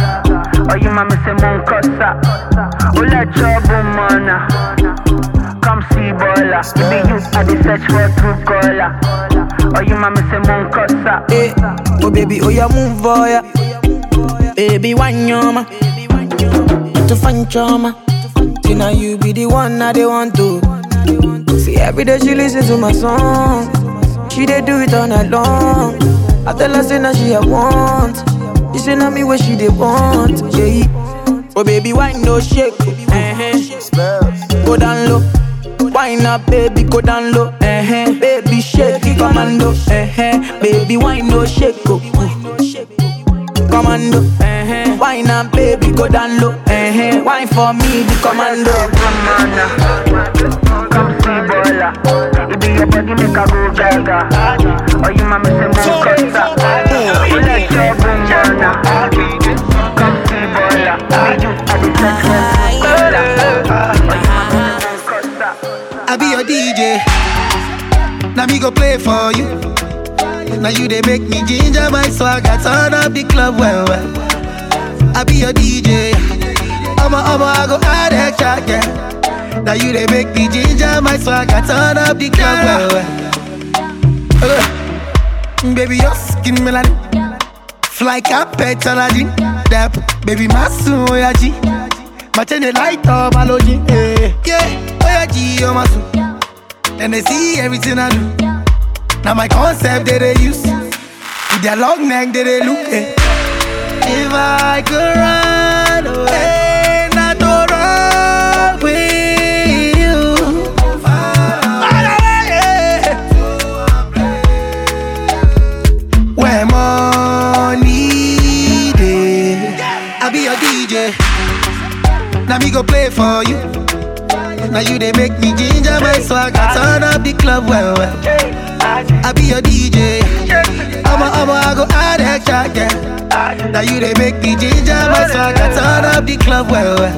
Oh, you mama say mon kosa. Oh, let your mana. Come see bola. It be you I dey search for Truecaller. Oh, you mama say mon kosa. Eh, oh baby, oh yeah move oh yeah. Baby, one yoma. To find trauma. You know you be the one I they want to. See every day she listen to my song. She dey do it all night long. I tell her say now she a want. She say now me what she dey want. Yeah. Oh baby, why no shake? Uh-huh. Go down low. Wine up, baby, go down low. Uh-huh. Baby, shake it, commando. Uh-huh. Baby, why no shake? Oh. Commando. Uh-huh. Wine up, baby, go down low. Uh-huh. Wine for me, the commando. Come see bola. It be your body make a go gaga. Oh, you mama say mon kosa. Let your mana. Come see bola. It be you I dey search for true caller. You mama say mon kosa. I be your DJ. Now me go play for you. Now you they make me ginger my swagger, turn up the club well well. I be your DJ. I'ma I'ma I go add extra yeah. Now you they make me ginger my swag. swagger, turn up the club well. Uh, baby your skin melanin, fly carpet aladdin. That baby my soon oh yeah G. My chain they light up my lodging. Yeah, yeah, oh yeah G, my soon. Then they see everything I do. Now my concept that they use With their long neck that they look eh. If I could run away for you Now you they make me ginger my swagger Turn up the club well well I be your DJ. I'ma, I'ma, I go add extra, yeah. Now you they make me ginger my swagger, turn up the club, well, well.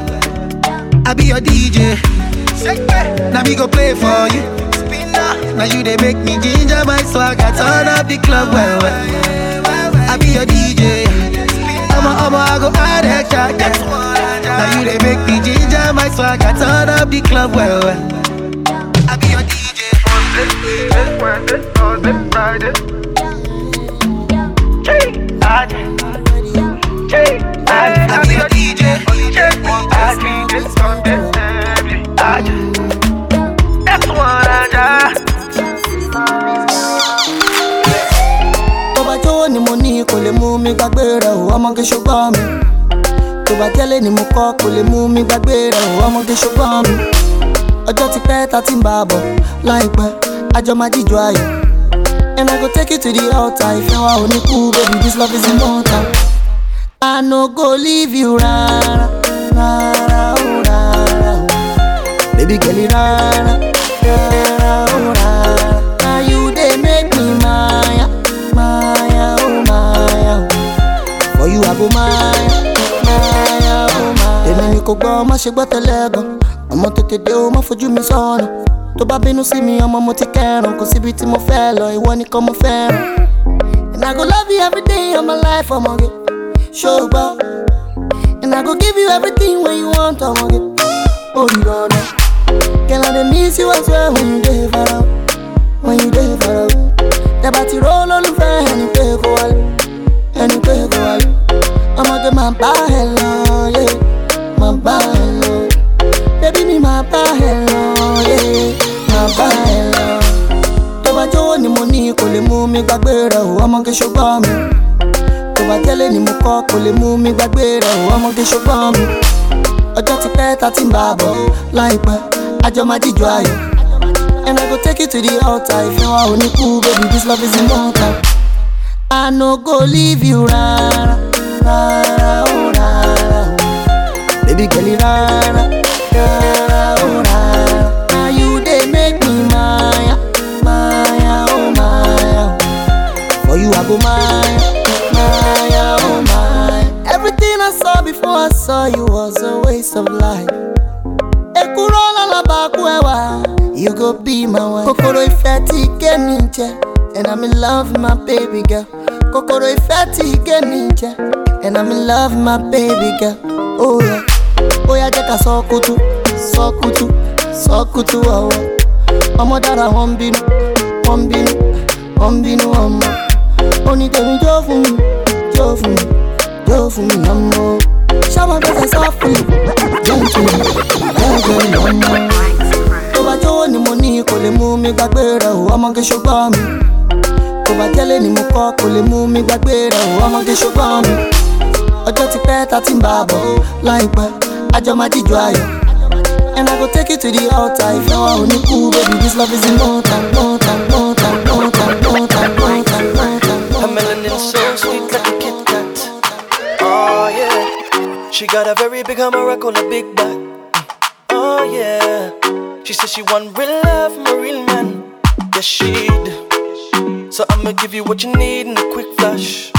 I be your DJ. Now me go play for you. Now you they make me ginger my swagger, turn up the club, well, well. I be your DJ. I'ma, I'ma, I go add extra. Yeah. Now you they make me ginger my swag. I turn up the club well, well. I be your DJ. This Wednesday, Thursday, Friday. Hey, I I be your DJ. I DJ Sunday, every I That's what I tó bá jówó ni mo ní kò lè mú mi gbàgbé rẹ ò ọmọge ṣùgbọ́n mi tó bá jẹ́lé ni mo kọ́ kò lè mú mi gbàgbé rẹ ò ọmọge ṣùgbọ́n mi ọjọ́ ti pẹ́ ta ti ń bá a bọ̀. Láìpẹ́ àjọ máa jíjọ ayọ̀. And I go take you to the altar. Ìfẹ́ wa ò ní kú baby this love is immortal. I no go leave you rárá rárá ó rárá ó baby girl rárá rárá ó rárá. Na you dey make me maya maya oh maya oh. For you I go maya kò gbọ́ ṣe gbọ́ tẹ́lẹ̀ gan. Ọmọ tètè dé o má fojú mi sọ̀nà. Tó bá bínú sí mi ọmọ mo ti kẹrùn kò síbi tí mo fẹ́ lọ ìwọ nìkan mo fẹ́ràn. and I go love you every day of my life ọmọge ṣùgbọ́n and I go give you everything when you want ọmọge olùdọ̀dọ̀. Girl, I dey miss you as well when you dey far out, when you dey far out. Tẹ̀bà ti ró lólùfẹ́ ẹni pé kó wálé, ẹni pé kó wálé. Ọmọdé máa bá ẹ lọ, máa bá ẹ lọ, yé, máa bá ẹ lọ. Tó bá jówó ni mo ní kò lè mú mi gbàgbé rẹ̀ o, ọmọge ṣùgbọ́n mi. Tó bá jẹ́lé ni mo kọ́ kò lè mú mi gbàgbé rẹ̀ o, ọmọge ṣùgbọ́n mi. Ọjọ́ ti pẹ́ ta ti ń bá a bọ̀ àjọ máa jíjọ ayọ̀. And I go take you to the altar if you are only cool, baby. This love is immortal. I no go leave you, rara, oh. Baby girl, rara, oh you make me oh. For you I go maya, maya, oh maya. Everything I saw before I saw you was a waste of life. You go be my wife. Kokoro ìfẹ́ tí ké mi jẹ. And I'm in love with my baby girl. Kokoro ìfẹ́ ké mi. And I'm in love with my baby girl. Oh yeah. Bóyá jẹ́ ká sọ kutu, sọ kutu, sọ kutu ọ̀wọ́. Ọmọ dára wọ́n bínú, wọ́n bínú, wọ́n bínú ọmọ. Onídèmí jó fún mi, jó fún mi, jó fún mi ọmọ. Ṣáwọn gbèsè sọ fún mi, jẹ́ ìtumọ̀, jẹ́ ìjọ ọmọ tó bá jówó ni mo ní kò lè mú mi gbàgbé rẹ o ọmọge ṣùgbọ́n mi tó bá jẹ́lé ni mo kọ́ kò lè mú mi gbàgbé rẹ o ọmọge ṣùgbọ́n mi ọjọ́ ti pẹ́ ta ti ń bá a bọ̀ láìpẹ́ àjọ máa jíjọ ayọ̀ and I go take you to the altar ìfẹ́ wa ò ní kú baby this love is immortal mortal mortal mortal mortal mortal mortal. Her melanin so sweet like a Kit Kat. Oh yeah, she got a very big hammer on a big back. Mm. Oh yeah. She said she want real love from a real man. Yes, she do. So I'ma give you what you need in a quick flash.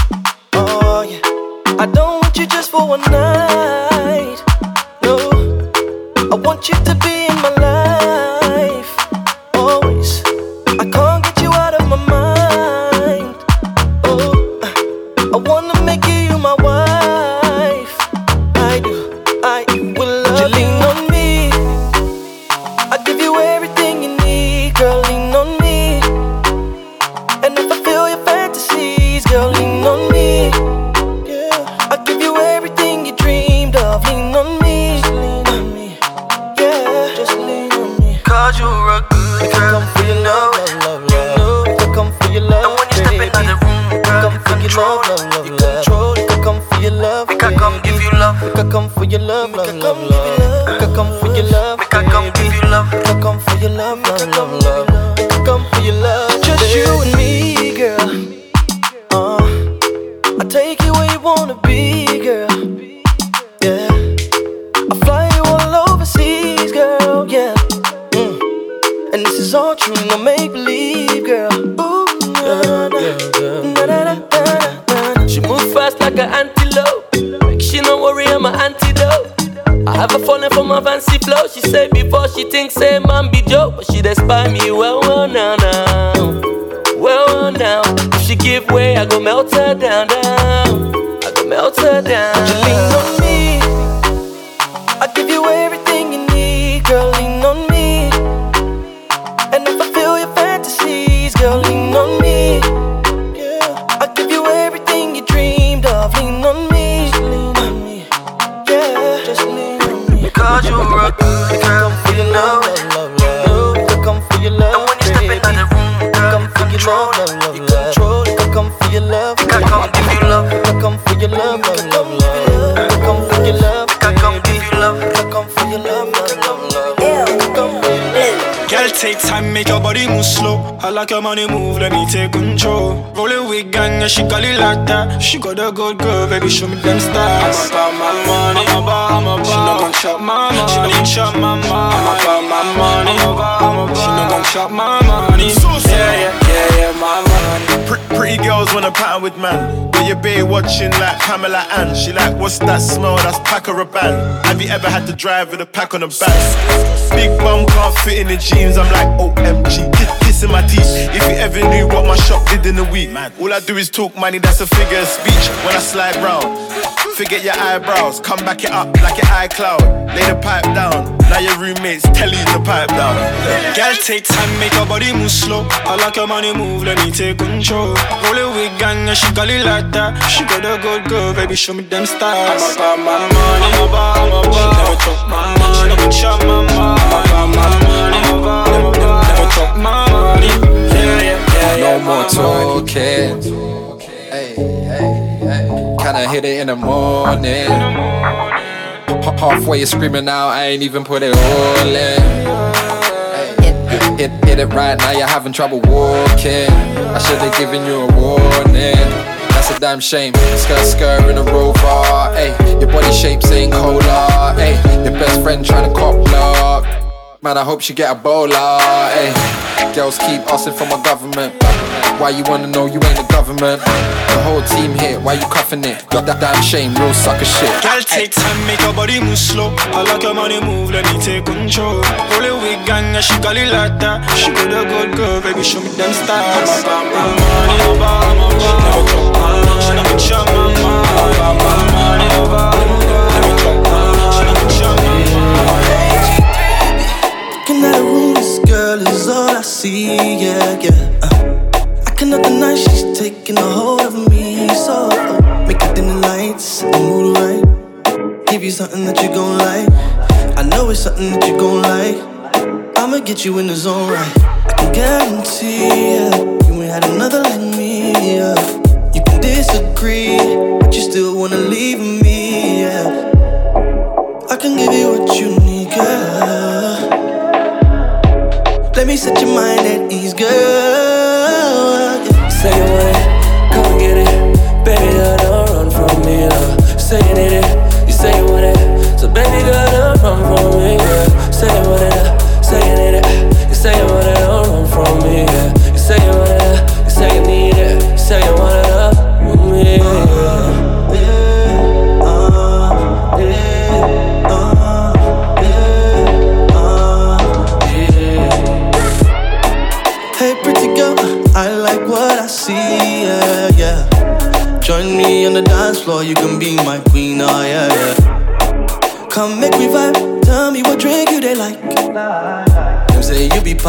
Oh yeah. I don't want you just for one night. Want you to be in my life. Like your money move, let me take control. Roll with gang, yeah, she got it like that. She got a good girl, baby, show me them stars. I'm about my money, I'm about, I'm about. She not gon' chop my money, she not gon' chop my money. I'm about my money, I'm about, I'm about. She not gon' chop my money. So Yeah, yeah, yeah, yeah, my money. Pre- pretty girls wanna pattern with man. But your bae watching like Pamela Ann. She like, what's that smell? That's pack or a band. Have you ever had to drive with a pack on the back? Big bum can't fit in the jeans. I'm like, oh, OMG, kiss, kissing my teeth. If you ever knew what my shop did in a week. All I do is talk money, that's a figure of speech. When I slide round, forget your eyebrows. Come back it up like your iCloud. Lay the pipe down. Now your roommates tell you to pipe down. Girl, take time, make your body move slow. I like your money move, let me take control. Roll it with gang, yeah, she got it like that. She got a good girl, baby, show me them stars. I'm about my money, I'm about, I'm about. She never chop my money, she never chop my money. I'm about my money, I'm about, I'm about. Money. Yeah, yeah, yeah. No more talking. Hey, hey, hey. Kinda hit it in the morning. Halfway you're screaming out, I ain't even put it all in. Hit, hit it right now, you're having trouble walking. I should've given you a warning. That's a damn shame. Skirt, skirt in a rover. Hey, your body shape's ain't cola. Hey, your best friend trying to cop block. Man, I hope she get a bowler. Hey, girls keep asking for my government. Why you wanna know you ain't the government? The whole team here, why you cuffing it? Got that damn shame, real sucker shit. Girl, take time, make your body move slow. I like your money move, let me take control. Roll it with gang, she got it like that. She got a good girl, baby, show me them stars. I'm about my money, I'm about, I'm about. She never money, she never chop my money. I'ma you in the zone right. I can guarantee ya, you ain't had another like me, yeah. You can disagree, but you still wanna leave me,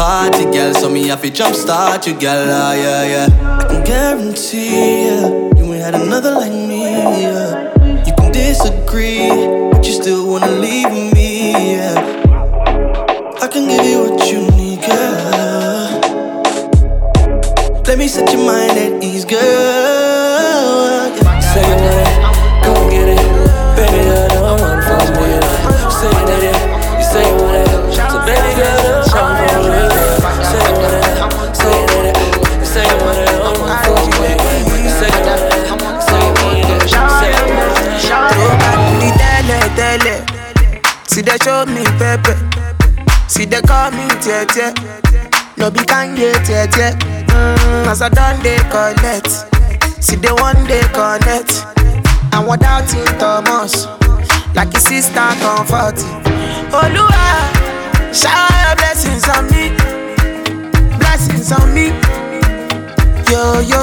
party girl, so me have to jump start you, girl, oh, yeah, yeah. I can guarantee, yeah, you ain't had another like me, yeah. You can disagree, but you still wanna leave me, yeah. I can give you what you need, girl. Let me set your mind at ease, girl. show me pepper. See they call me tete. No be can get tete. Mm, as I done they collect. See they one day connect. And without it Thomas. Like his sister comfort. Oluwa, shower your blessings on me. Blessings on me. Yo yo.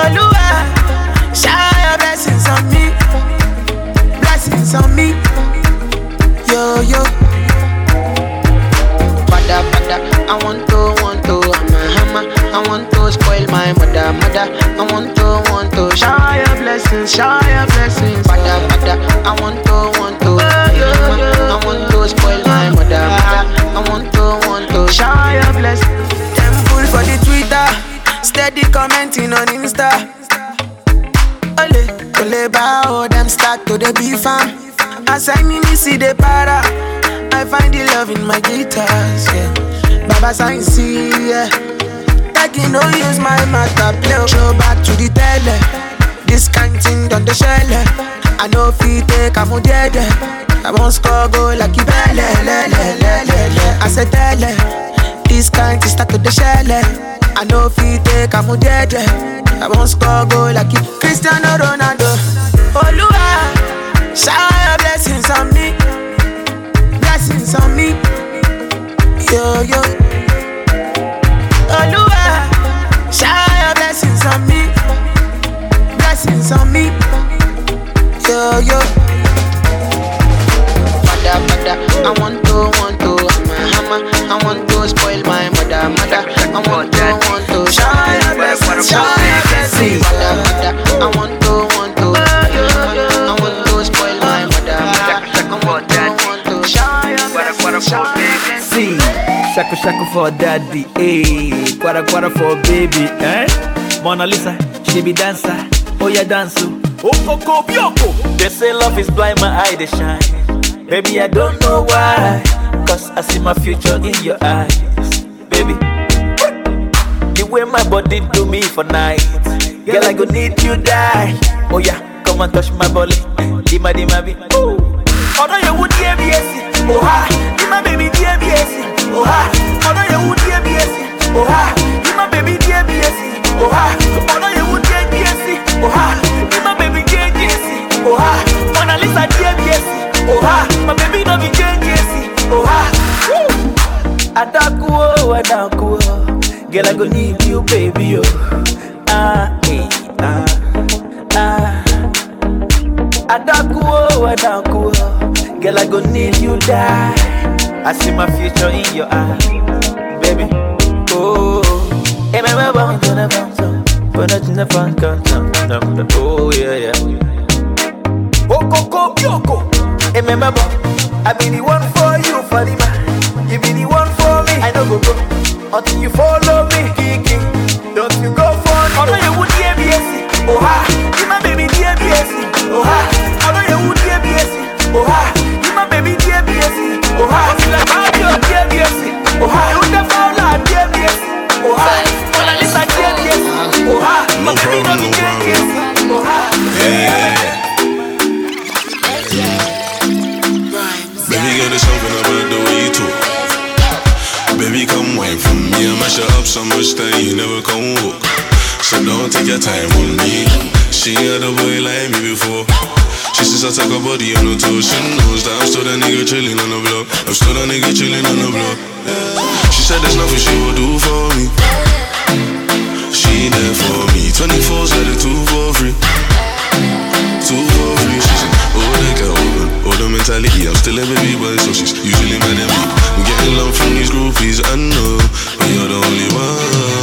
Oluwa, shower your blessings on me blessings on me. In my guitars, yeah. Baba sign see, yeah. You know use my master play. Show back to the tele. This kind thing done the shell. I know fit take a dead. I won't score goal like you belle, le, le, le, le, le. I said tele. This kind thing stuck to the shell. I know fit take a dead. I won't score goal like you Cristiano Ronaldo. Olúwa, shower your blessings on me, Yo yo. Olúwa, shower your blessings on me, blessings on me. Yo yo. Mother, mother, I want to, want to, hammer, hammer. I want to spoil my mother, mother. I want to, want to, shower your blessings, shower your blessings. Mother, mother, I want to, want to, I want to spoil my mother, mother. I want to, want to, shower your blessings, shower blessings. See, shaku shaku for daddy, eh? Quara quara for baby, eh? Mona Lisa, she be dancer, oh yeah dance, oh coco bioko. They say love is blind, my eye they shine. Baby I don't know why, cause I see my future in your eyes, baby. The way my body do me for night, girl I go need you die. Oh yeah, come and touch my body, dima dima bi. Ooh. Although you would hear me, yes, oh ha, you my baby, dear yes, oh ha. Although you would hear me, oh ha, you my baby, dear yes, oh ha. Although you would hear me, oh ha, you my baby, dear yes, oh ha. Mona Lisa, dear yes, oh ha, my baby, no be dear yes, oh ha. Woo. Adaku, oh, adaku, oh. girl, I go need you, baby, oh. Ah, eh, ah, ah. Adaku, adaku, oh. girl, I go need you, die. I see my future in your eyes, baby. Oh, hey, my I'm gonna bounce up, but not in the. Oh, yeah, yeah. Oh, Coco, Yoko. Hey, my I be the one for you, for the man. You be the one for me. I know go go until you follow come walk. So don't take your time on me. She had a boy like me before. She says I take her body on her. She knows that I'm still that nigga chilling on the block. I'm still that nigga chilling on the block. She said there's nothing she will do for me. She there for me. 24's at the two for free. Two for free. She said, oh, they can open. Oh, the mentality. I'm still a baby boy, so she's usually at me. I'm getting love from these groupies, I know. But you're the only one.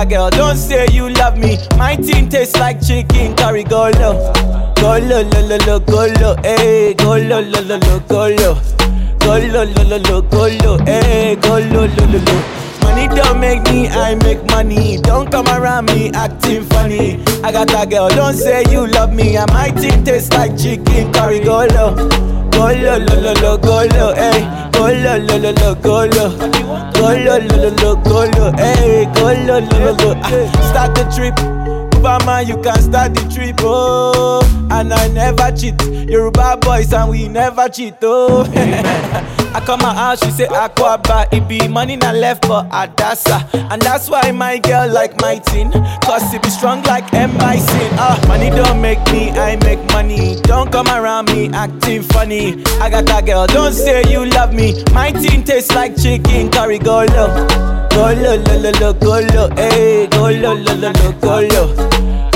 A girl, don't say you love me. My team tastes like chicken curry. Go low, go low, low, low, low, go low, hey, go low, low, low, low, go low. Go low, low, low, low, go low, hey, go low, low, low, low. Money don't make me, I make money. Don't come around me acting funny. I got a girl, don't say you love me. And my team tastes like chicken curry. Go low, go low, low, low, low, go low, hey. Go low, low, low, low, go low. Go low, low, low, low, go low, hey. Go low, low, low. Ah, Start the trip. Obama, you can start the trip, oh. And I never cheat. Yoruba boys and we never cheat, oh. I come house, she say aquaba. It be money not left for Adasa. And that's why my girl like my teen. Cause it be strong like M. Bison. Ah, money don't make me, I make money. Don't come around me acting funny. I got a girl, don't say you love me. My teen tastes like chicken curry. Go low, go low, low, low, low, go low, go low, low, low, low, go low.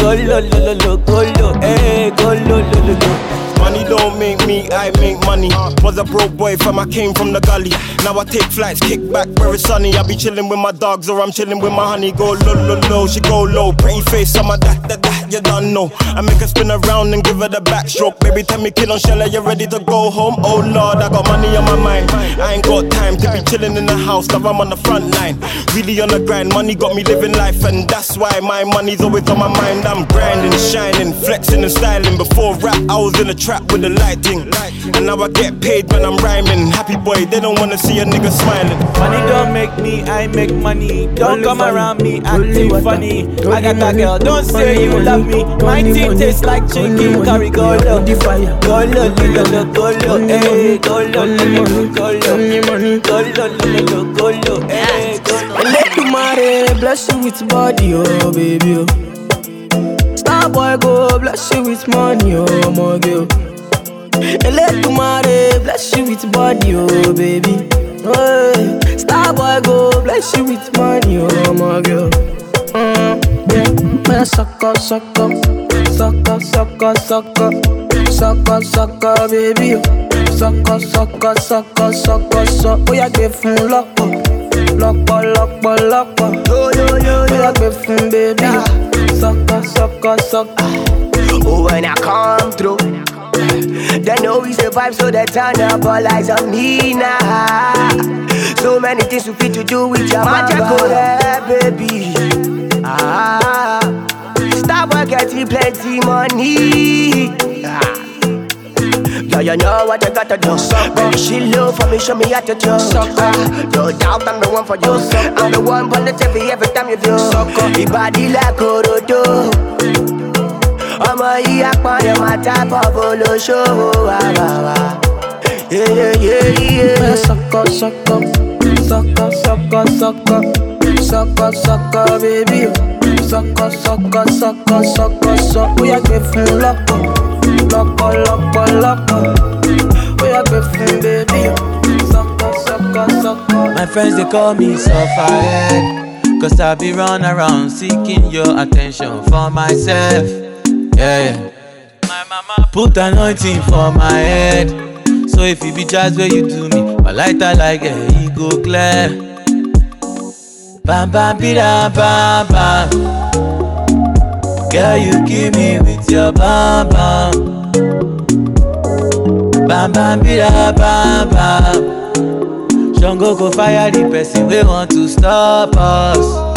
Go low, low, low, low, go low, hey, go low, low, low, low. Money don't make me, I make money. Was a broke boy from I came from the gully. Now I take flights, kick back where it's sunny. I be chilling with my dogs or I'm chilling with my honey. Go low, low, low, she go low. Pretty face, some of that, that, that, you don't know. I make her spin around and give her the backstroke. Baby, tell me kill on shell, you ready to go home? Oh Lord, I got money on my mind. I ain't got time to be chilling in the house, now I'm on the front line. Really on the grind, money got me living life, and that's why my money's always on my mind. I'm grinding, shining, flexing and styling. Before rap, I was in a trap with the lighting. And now I get paid when I'm rhyming. Happy boy, they don't wanna see a nigga smiling. Money don't make me, I make money. Don't come around me acting funny. I got a girl, don't say you love me. My team tastes like chicken curry. Go low, go low, go low, go low, hey, go low, go low, go low, go low, go low, go low, hey, go low. Let tomorrow bless you with body, oh baby. Oh. Star boy go bless you with money, oh my girl. Let tomorrow bless you with body, oh baby. Oh, Star boy go bless you with money, oh my girl. Mm, yeah, sucker, sucker, sucker, sucker, sucker, sucker, sucker, baby. Sucker, sucker, sucker, sucker, sucker. Oh yeah, give him locker, yo, oh yeah, give him baby. Sucker, sucker, sucker. Oh, when I come through, they know we survive, so they turn up all eyes on me now. So many things we fit to do with your magic, go there, baby. Ah, stop getting plenty money. Ah. Yeah, you know what you gotta do. Baby, she love for me, show me how to do. Ah, no doubt I'm the one for you. I'm the one positive every time you do. Your body like Orodo. ọmọ yìí apọ̀yọ̀ máa tábọ̀ bolóṣòwò wà wà wà. Sucker, sucker, sucker, sucker, sucker, sucker, sucker, baby. Sucker, sucker, sucker, sucker, sucker. Oh yeah, give him locker, locker, locker. Oh yeah, give him baby. Sucker, sucker, sucker. My friends they call me sufferhead Cause I be run around seeking your attention for myself. Yeah, yeah. My mama put anointing for my head. So if it be just where you do me My lighter like a yeah, go clear. Bam bam bida bam. Girl you kill me with your bam bam Bam bam bam bam Jungle go fire the person we want to stop us.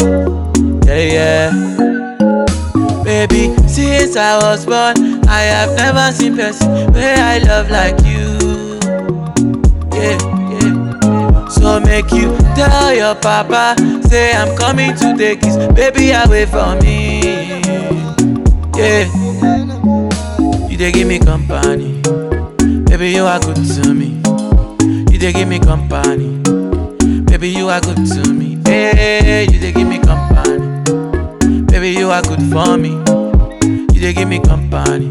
Yeah, yeah. Baby, since I was born, I have never seen person where I love like you. Yeah, yeah. So make you tell your papa, say I'm coming to take his baby away from me. Yeah. They give me company, baby you are good to me. You they give me company. Baby, you are good to me. Hey, you they give me company. Baby, you are good for me. You they give me company.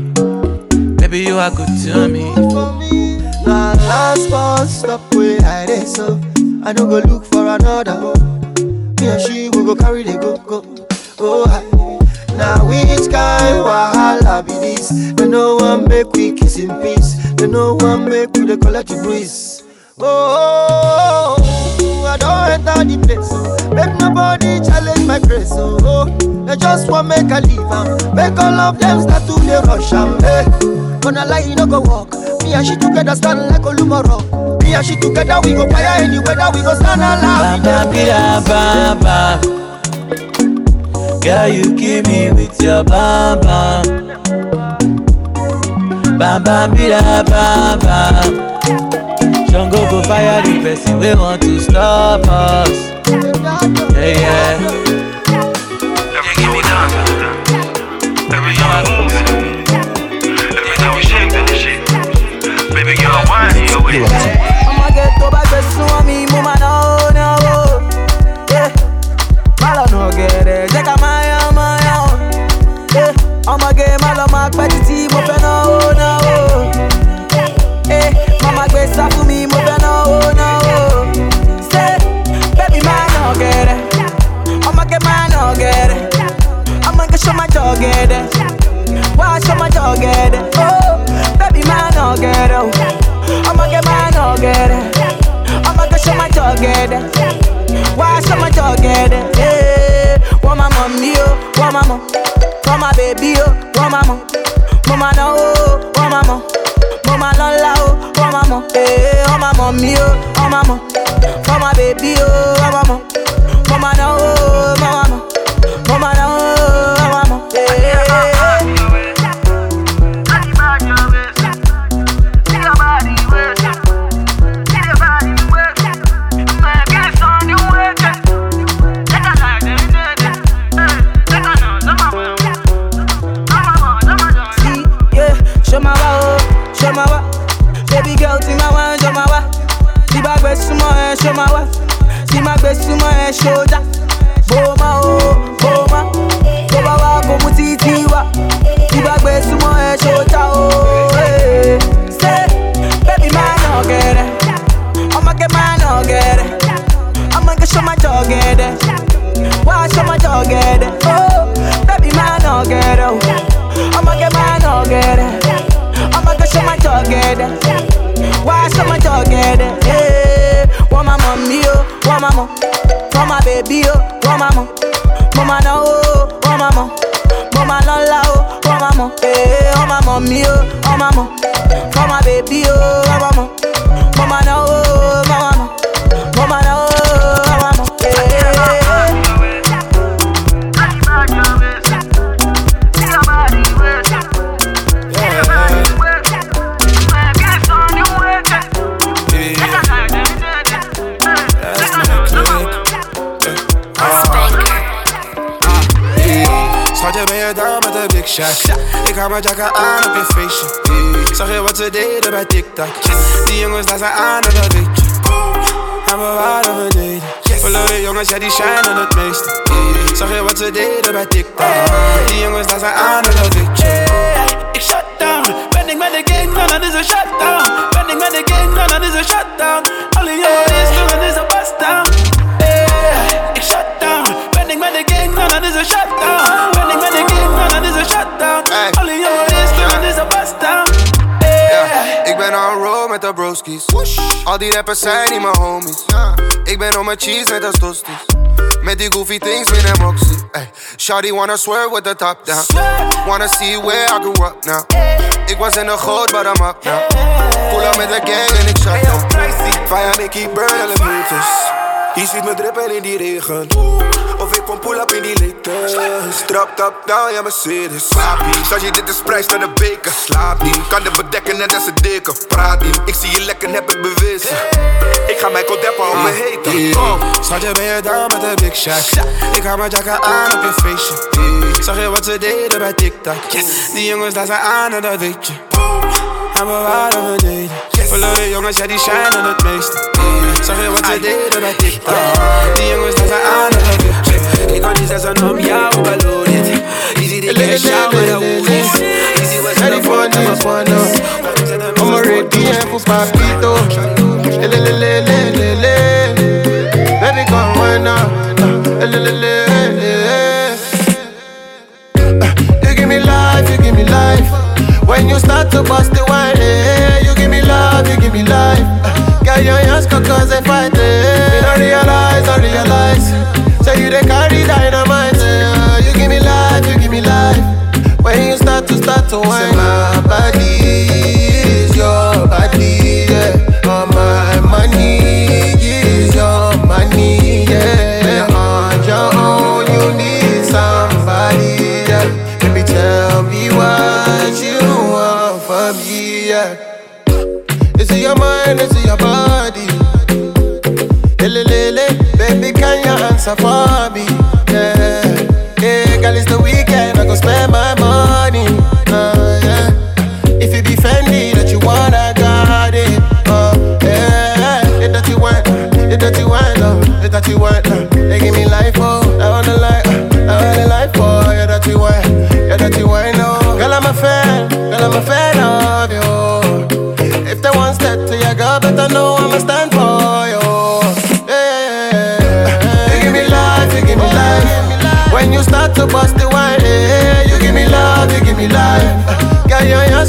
Baby, you are good to me. Now last one stop where I dey so I don't go look for another. Me and she we go carry the go go. Oh hi. Now which kind wahala be this? They no one make we kiss in peace. They no one make we the collect the breeze. Oh, I don't enter the place. Oh. Make nobody challenge my grace. Oh, oh. they just want make a leave. am. Make all of them start to dey rush. am. Hey, gonna lie, you no go walk. Me and she together stand like Olumo Rock. Me and she together we go fire any weather. We go stand alive. Bam, bam, bam. Girl, you kill me with your bam bam. Bam bam bida bam bam. Jungle go fire the person we want to stop us. Yeah yeah. Every time we dance, every time we move, every time we shake that shit, baby girl, wine your way. Ti mo fẹ́ náwó náwó. Eh, mama gbé sá fún mi, mo fẹ́ náwó náwó. Say, baby má no get it, I'ma get má no get it, I'ma get show my dog get it. Why show my dog get it? Oh, baby má no get it. I'ma get my no get it. I'ma go show my dog get it. Why show my dog get it? Yeah. Want my mommy, oh, my mom. Want oh. Mama oh, want. Mama lola, oh, want my mom. Hey, want my mommy, oh, mom. Want my baby, oh, want my mom. Mama no, oh, mama. Mama See my best sumo, eh, show my wa. See my best sumo, eh, show that. Boma, oh, boma. Boma wa, komu titi wa. See my best sumo, eh, show that, oh, eh. Say, baby, man, no get it. I'ma get man, no get it. I'ma get show my dog get it. Why show my dog get it? Oh, baby, man, no get it. I'ma get man, no Why my dog get it? Yeah, want my mommy, oh, want my my baby, oh, want my. Mama no, oh, want my. Mama lola, oh, want my mom. Hey, want my mommy, oh, want my mom. My baby, oh, want my. Mama no, oh, je down met de big shot? Ik hou mijn jacka aan op je feestje. Zag je wat ze deden bij TikTok? Die jongens daar zijn aan en dat weet je. En we waren beneden. Verloren jongens, ja die shinen het meeste. Zag je wat ze deden bij TikTok? Die jongens daar zijn aan en dat weet je. Ik shut down. Ben ik met de gang, dan het is een shutdown. Ben ik met de gang, dan het is een shutdown. Alle jongens, dan het is een bust down. Ik shut down. Ben ik met de gang, dan het is een shutdown. Met de broskies. Al die rappers zijn niet mijn homies. Ik ben on mijn cheese net als tosti's. Met die goofy things binnen Moxie. Ay, Shawty wanna swear with the top down. Wanna see where I grew up now. Ik was in de goot, but I'm up now. Pull up met de gang en ik shut down. Fire me keep burn alle meters. Je ziet me drippen in die regen. Of ik kom pull up in die latest. Trap top down, ja Mercedes. Slaap niet, zag je dit is prijs naar de beker. Slaap niet, kan de bedekken net als een deken. Praat niet, ik zie je lekker, heb het bewezen. Ik ga mijn kodeppen op me heten. Kom, schatje ben je down met de big shot. Ik hou mijn jacka aan op je feestje. Zag je wat ze deden bij TikTok? Die jongens daar zijn aan en dat weet je. En we waren beneden. Verloren jongens, ja die shinen het meeste. Kan niet zeggen om jou beloond. Easy die cash out met de hoegies. Easy was Ready for this one, no. I'm already here for papito. Me? Yeah, yeah, girl, it's the weekend, I go spend my money. Uh, yeah, if it be Fendi that you want, I got it. Uh, yeah, it that you want, it that you want, uh, it that you want.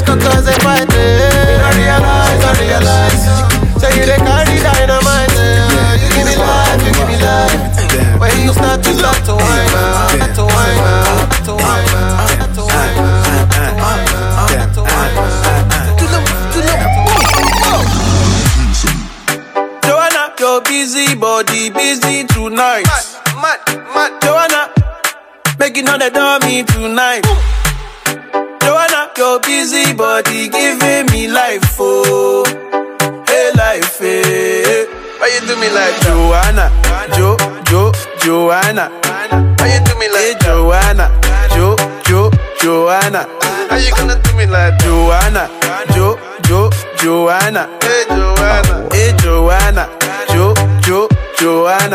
Girl,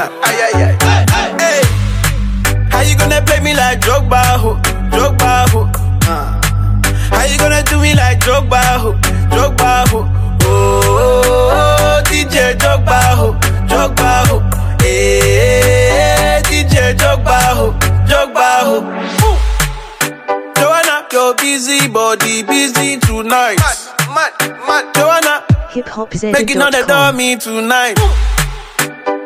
Joanna? Ay ay ay, hey. How you gonna play me like Drogba, ho, Drogba, ho? Uh. How you gonna do me like Drogba, ho, Drogba, ho? Oh, oh, oh, DJ Drogba, ho, Drogba, ho. Hey, DJ Drogba, ho, Drogba, ho. Ooh. Joanna, your busy body busy tonight. Mad, mad, mad. Joanna, Hip Hop making all the dummy tonight.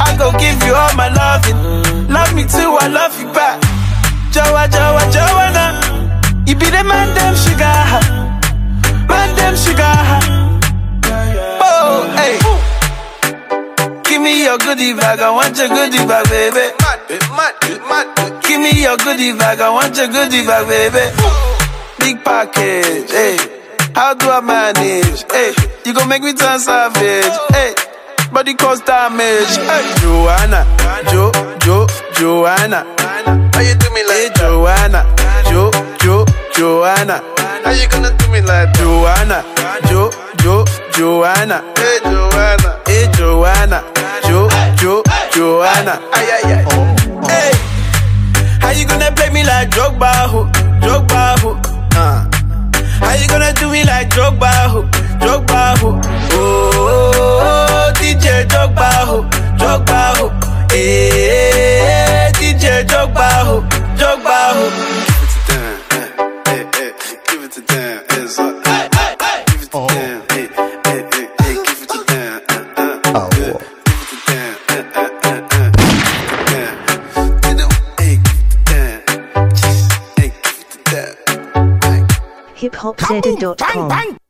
I go give you all my loving. Love me too, I love you back. Joa, Joa, Joanna. You be the man, damn sugar. Man, damn sugar. Oh, hey. Give me your goodie bag, I want your goodie bag, baby. Give me your goodie bag, I want your goodie bag, baby. Big package, hey. How do I manage? Hey, you gon' make me turn savage. Hey, body cause damage. Hey, Joanna, Jo, Jo, Joanna. How you do me like hey, Joanna, Jo, Jo, Joanna. How you gonna do me like Joanna, Jo, Jo, Joanna? Hey, Joanna, hey, Joanna, Jo, Jo, Joanna. Ay, ay, ay. Hey, how you gonna play me like Drogba, ho, Drogba, ho? Uh. How you gonna do me like Drogba, ho, Drogba, ho? Oh, oh, oh, DJ Drogba, ho, Drogba, ho. Hey, DJ Drogba, ho, Drogba, ho. hiphopzedon.com.